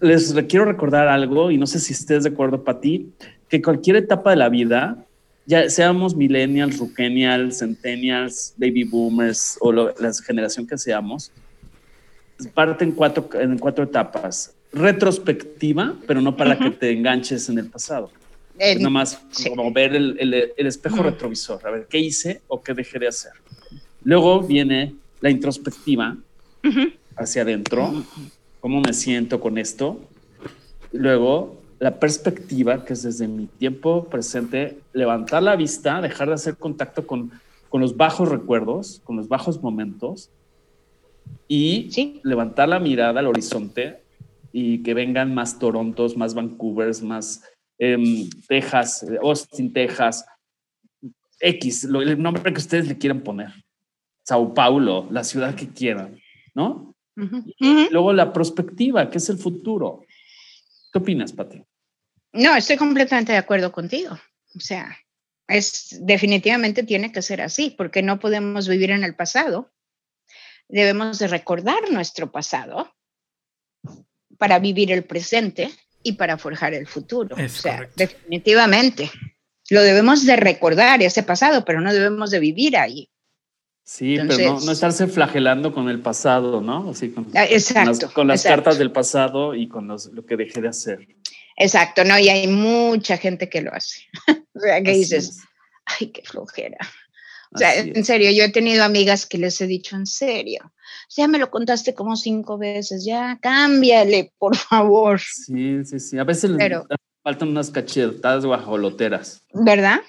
Les quiero recordar algo, y no sé si estés de acuerdo, Pati, que cualquier etapa de la vida, ya seamos millennials, rukenials, centennials, baby boomers o lo- la generación que seamos, parte en cuatro, en cuatro etapas. Retrospectiva, pero no para Ujú. que te enganches en el pasado. Eh, Es nomás sí. como ver el, el- el espejo Ujú. retrovisor, a ver qué hice o qué dejé de hacer. Luego viene la introspectiva ujú. hacia adentro, cómo me siento con esto. Luego la perspectiva, que es desde mi tiempo presente, levantar la vista, dejar de hacer contacto con, con los bajos recuerdos, con los bajos momentos y Sí. levantar la mirada al horizonte y que vengan más Torontos, más Vancouvers, más em, Texas, Austin, Texas, X, lo- el nombre que ustedes le quieran poner. Sao Paulo, la ciudad que quieran, ¿no? Ujú. Ujú. Luego la prospectiva, que es el futuro. ¿Qué opinas, Pati? No, estoy completamente de acuerdo contigo. O sea, es definitivamente tiene que ser así, porque no podemos vivir en el pasado. Debemos de recordar nuestro pasado para vivir el presente y para forjar el futuro. Es o sea, correcto. definitivamente. Lo debemos de recordar ese pasado, pero no debemos de vivir ahí. Sí, pero no, no estarse flagelando con el pasado, ¿no? Así con, Ah, con las, Exacto. con las exacto. cartas del pasado y con los- lo que dejé de hacer. Exacto, no, y hay mucha gente que lo hace. o sea, que Así dices, es. ay, qué flojera. O sea, en serio, yo he tenido amigas que les he dicho, en serio, ya me lo contaste como cinco veces, ya cámbiale, por favor. Sí, sí, sí. A veces Pero, faltan unas cachetadas guajoloteras. ¿Verdad?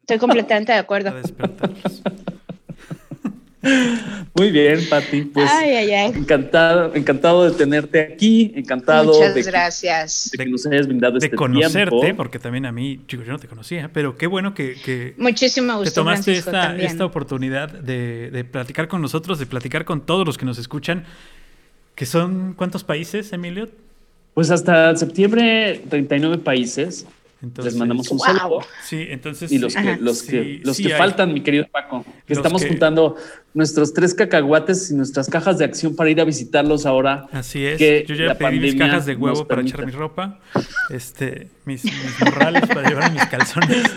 Estoy completamente de acuerdo. Muy bien, Pati. Pues encantado, encantado de tenerte aquí, encantado Muchas de, gracias. de que nos hayas brindado de este conocerte, porque también a mí, chicos, yo no te conocía, pero qué bueno que, que Muchísimo gusto, te tomaste esta, esta, oportunidad de, de, platicar con nosotros, de platicar con todos los que nos escuchan, que son ¿cuántos países, Emilio? Pues hasta septiembre 39 países. Les mandamos un saludo. Sí, entonces. Y los que, los que, los que faltan, mi querido Paco, que estamos juntando nuestros tres cacahuates y nuestras cajas de acción para ir a visitarlos ahora. Así es. Yo ya pedí mis cajas de huevo para echar mi ropa, este, mis, morrales para llevar mis calzones.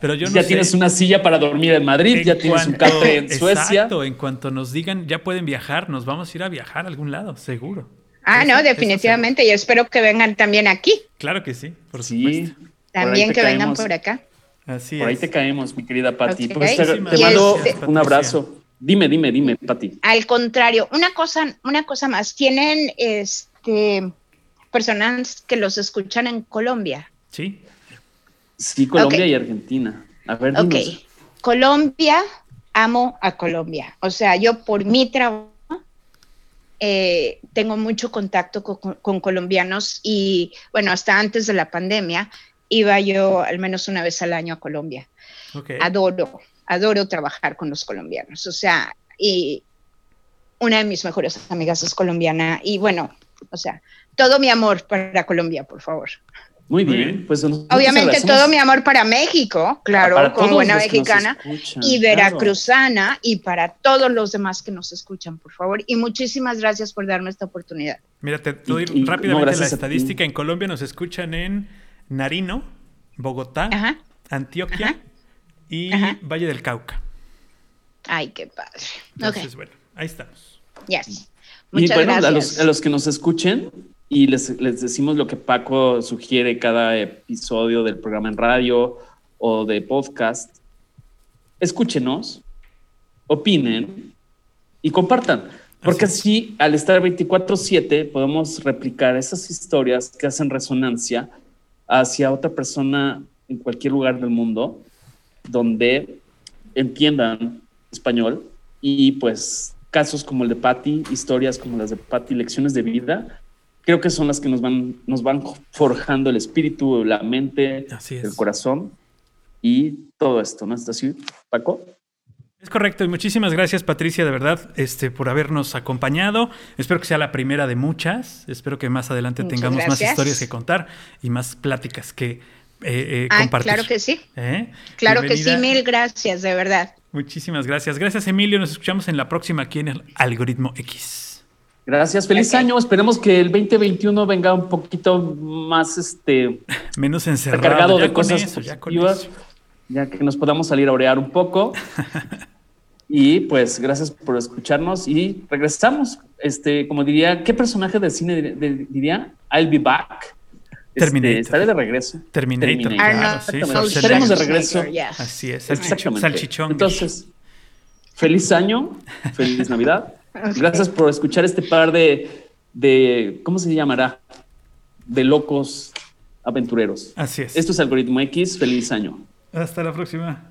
Pero yo no ya tienes una silla para dormir en Madrid, ya tienes un café en Suecia. Exacto, en cuanto nos digan ya pueden viajar, nos vamos a ir a viajar a algún lado, seguro. Ah, no, definitivamente. Y espero que vengan también aquí. Claro que sí, por sí. También que vengan por acá. Así por ahí te caemos, mi querida Patti. Pues te, mando un abrazo. Dime, dime, dime, Patti. Al contrario, una cosa, una cosa más. Tienen este personas que los escuchan en Colombia. Sí. Sí, Colombia y Argentina. A ver, dinos. Ok. Colombia, amo a Colombia. O sea, yo por mi trabajo eh, tengo mucho contacto con, con, colombianos y, bueno, hasta antes de la pandemia iba yo al menos una vez al año a Colombia. Adoro, adoro trabajar con los colombianos. O sea, y una de mis mejores amigas es colombiana y bueno, o sea, todo mi amor para Colombia, por favor. Muy bien, pues obviamente todo mi amor para México, claro, como buena mexicana y veracruzana y para todos los demás que nos escuchan, por favor. Y muchísimas gracias por darme esta oportunidad. Mira, te doy rápidamente la estadística. En Colombia nos escuchan en Narino, Bogotá, Antioquia y Valle del Cauca. Ay, qué padre. Entonces, bueno, ahí estamos. Yes. Muchas y bueno, gracias. A, los, que nos escuchen y les, les decimos lo que Paco sugiere cada episodio del programa en radio o de podcast, escúchenos, opinen y compartan. Porque así, al estar 24/7, podemos replicar esas historias que hacen resonancia hacia otra persona en cualquier lugar del mundo donde entiendan español y pues casos como el de Patty, historias como las de Patty, lecciones de vida, creo que son las que nos van, nos van forjando el espíritu, la mente, el corazón y todo esto, ¿no? ¿Está así, Paco? Es correcto y muchísimas gracias Patricia de verdad este, por habernos acompañado. Espero que sea la primera de muchas. Espero que más adelante tengamos más historias que contar y más pláticas que eh, eh ah, compartir. Claro que sí. ¿Eh? Claro que sí, mil gracias, de verdad. Muchísimas gracias. Gracias Emilio, nos escuchamos en la próxima aquí en el Algoritmo X. Gracias, feliz año. Esperemos que el 2021 venga un poquito más este menos encerrado, cargado de cosas positivas, ya, ya que nos podamos salir a orear un poco. Y pues gracias por escucharnos y regresamos. Este, como diría, ¿qué personaje del cine diría? I'll be back. Este, Terminator. estaré de regreso. Terminator. Estaremos de regreso. Así es. Exactamente. Salchichón. Entonces, feliz año, feliz Navidad. Gracias por escuchar este par de, de, ¿cómo se llamará? De locos aventureros. Así es. Esto es Algoritmo X. Feliz año. Hasta la próxima.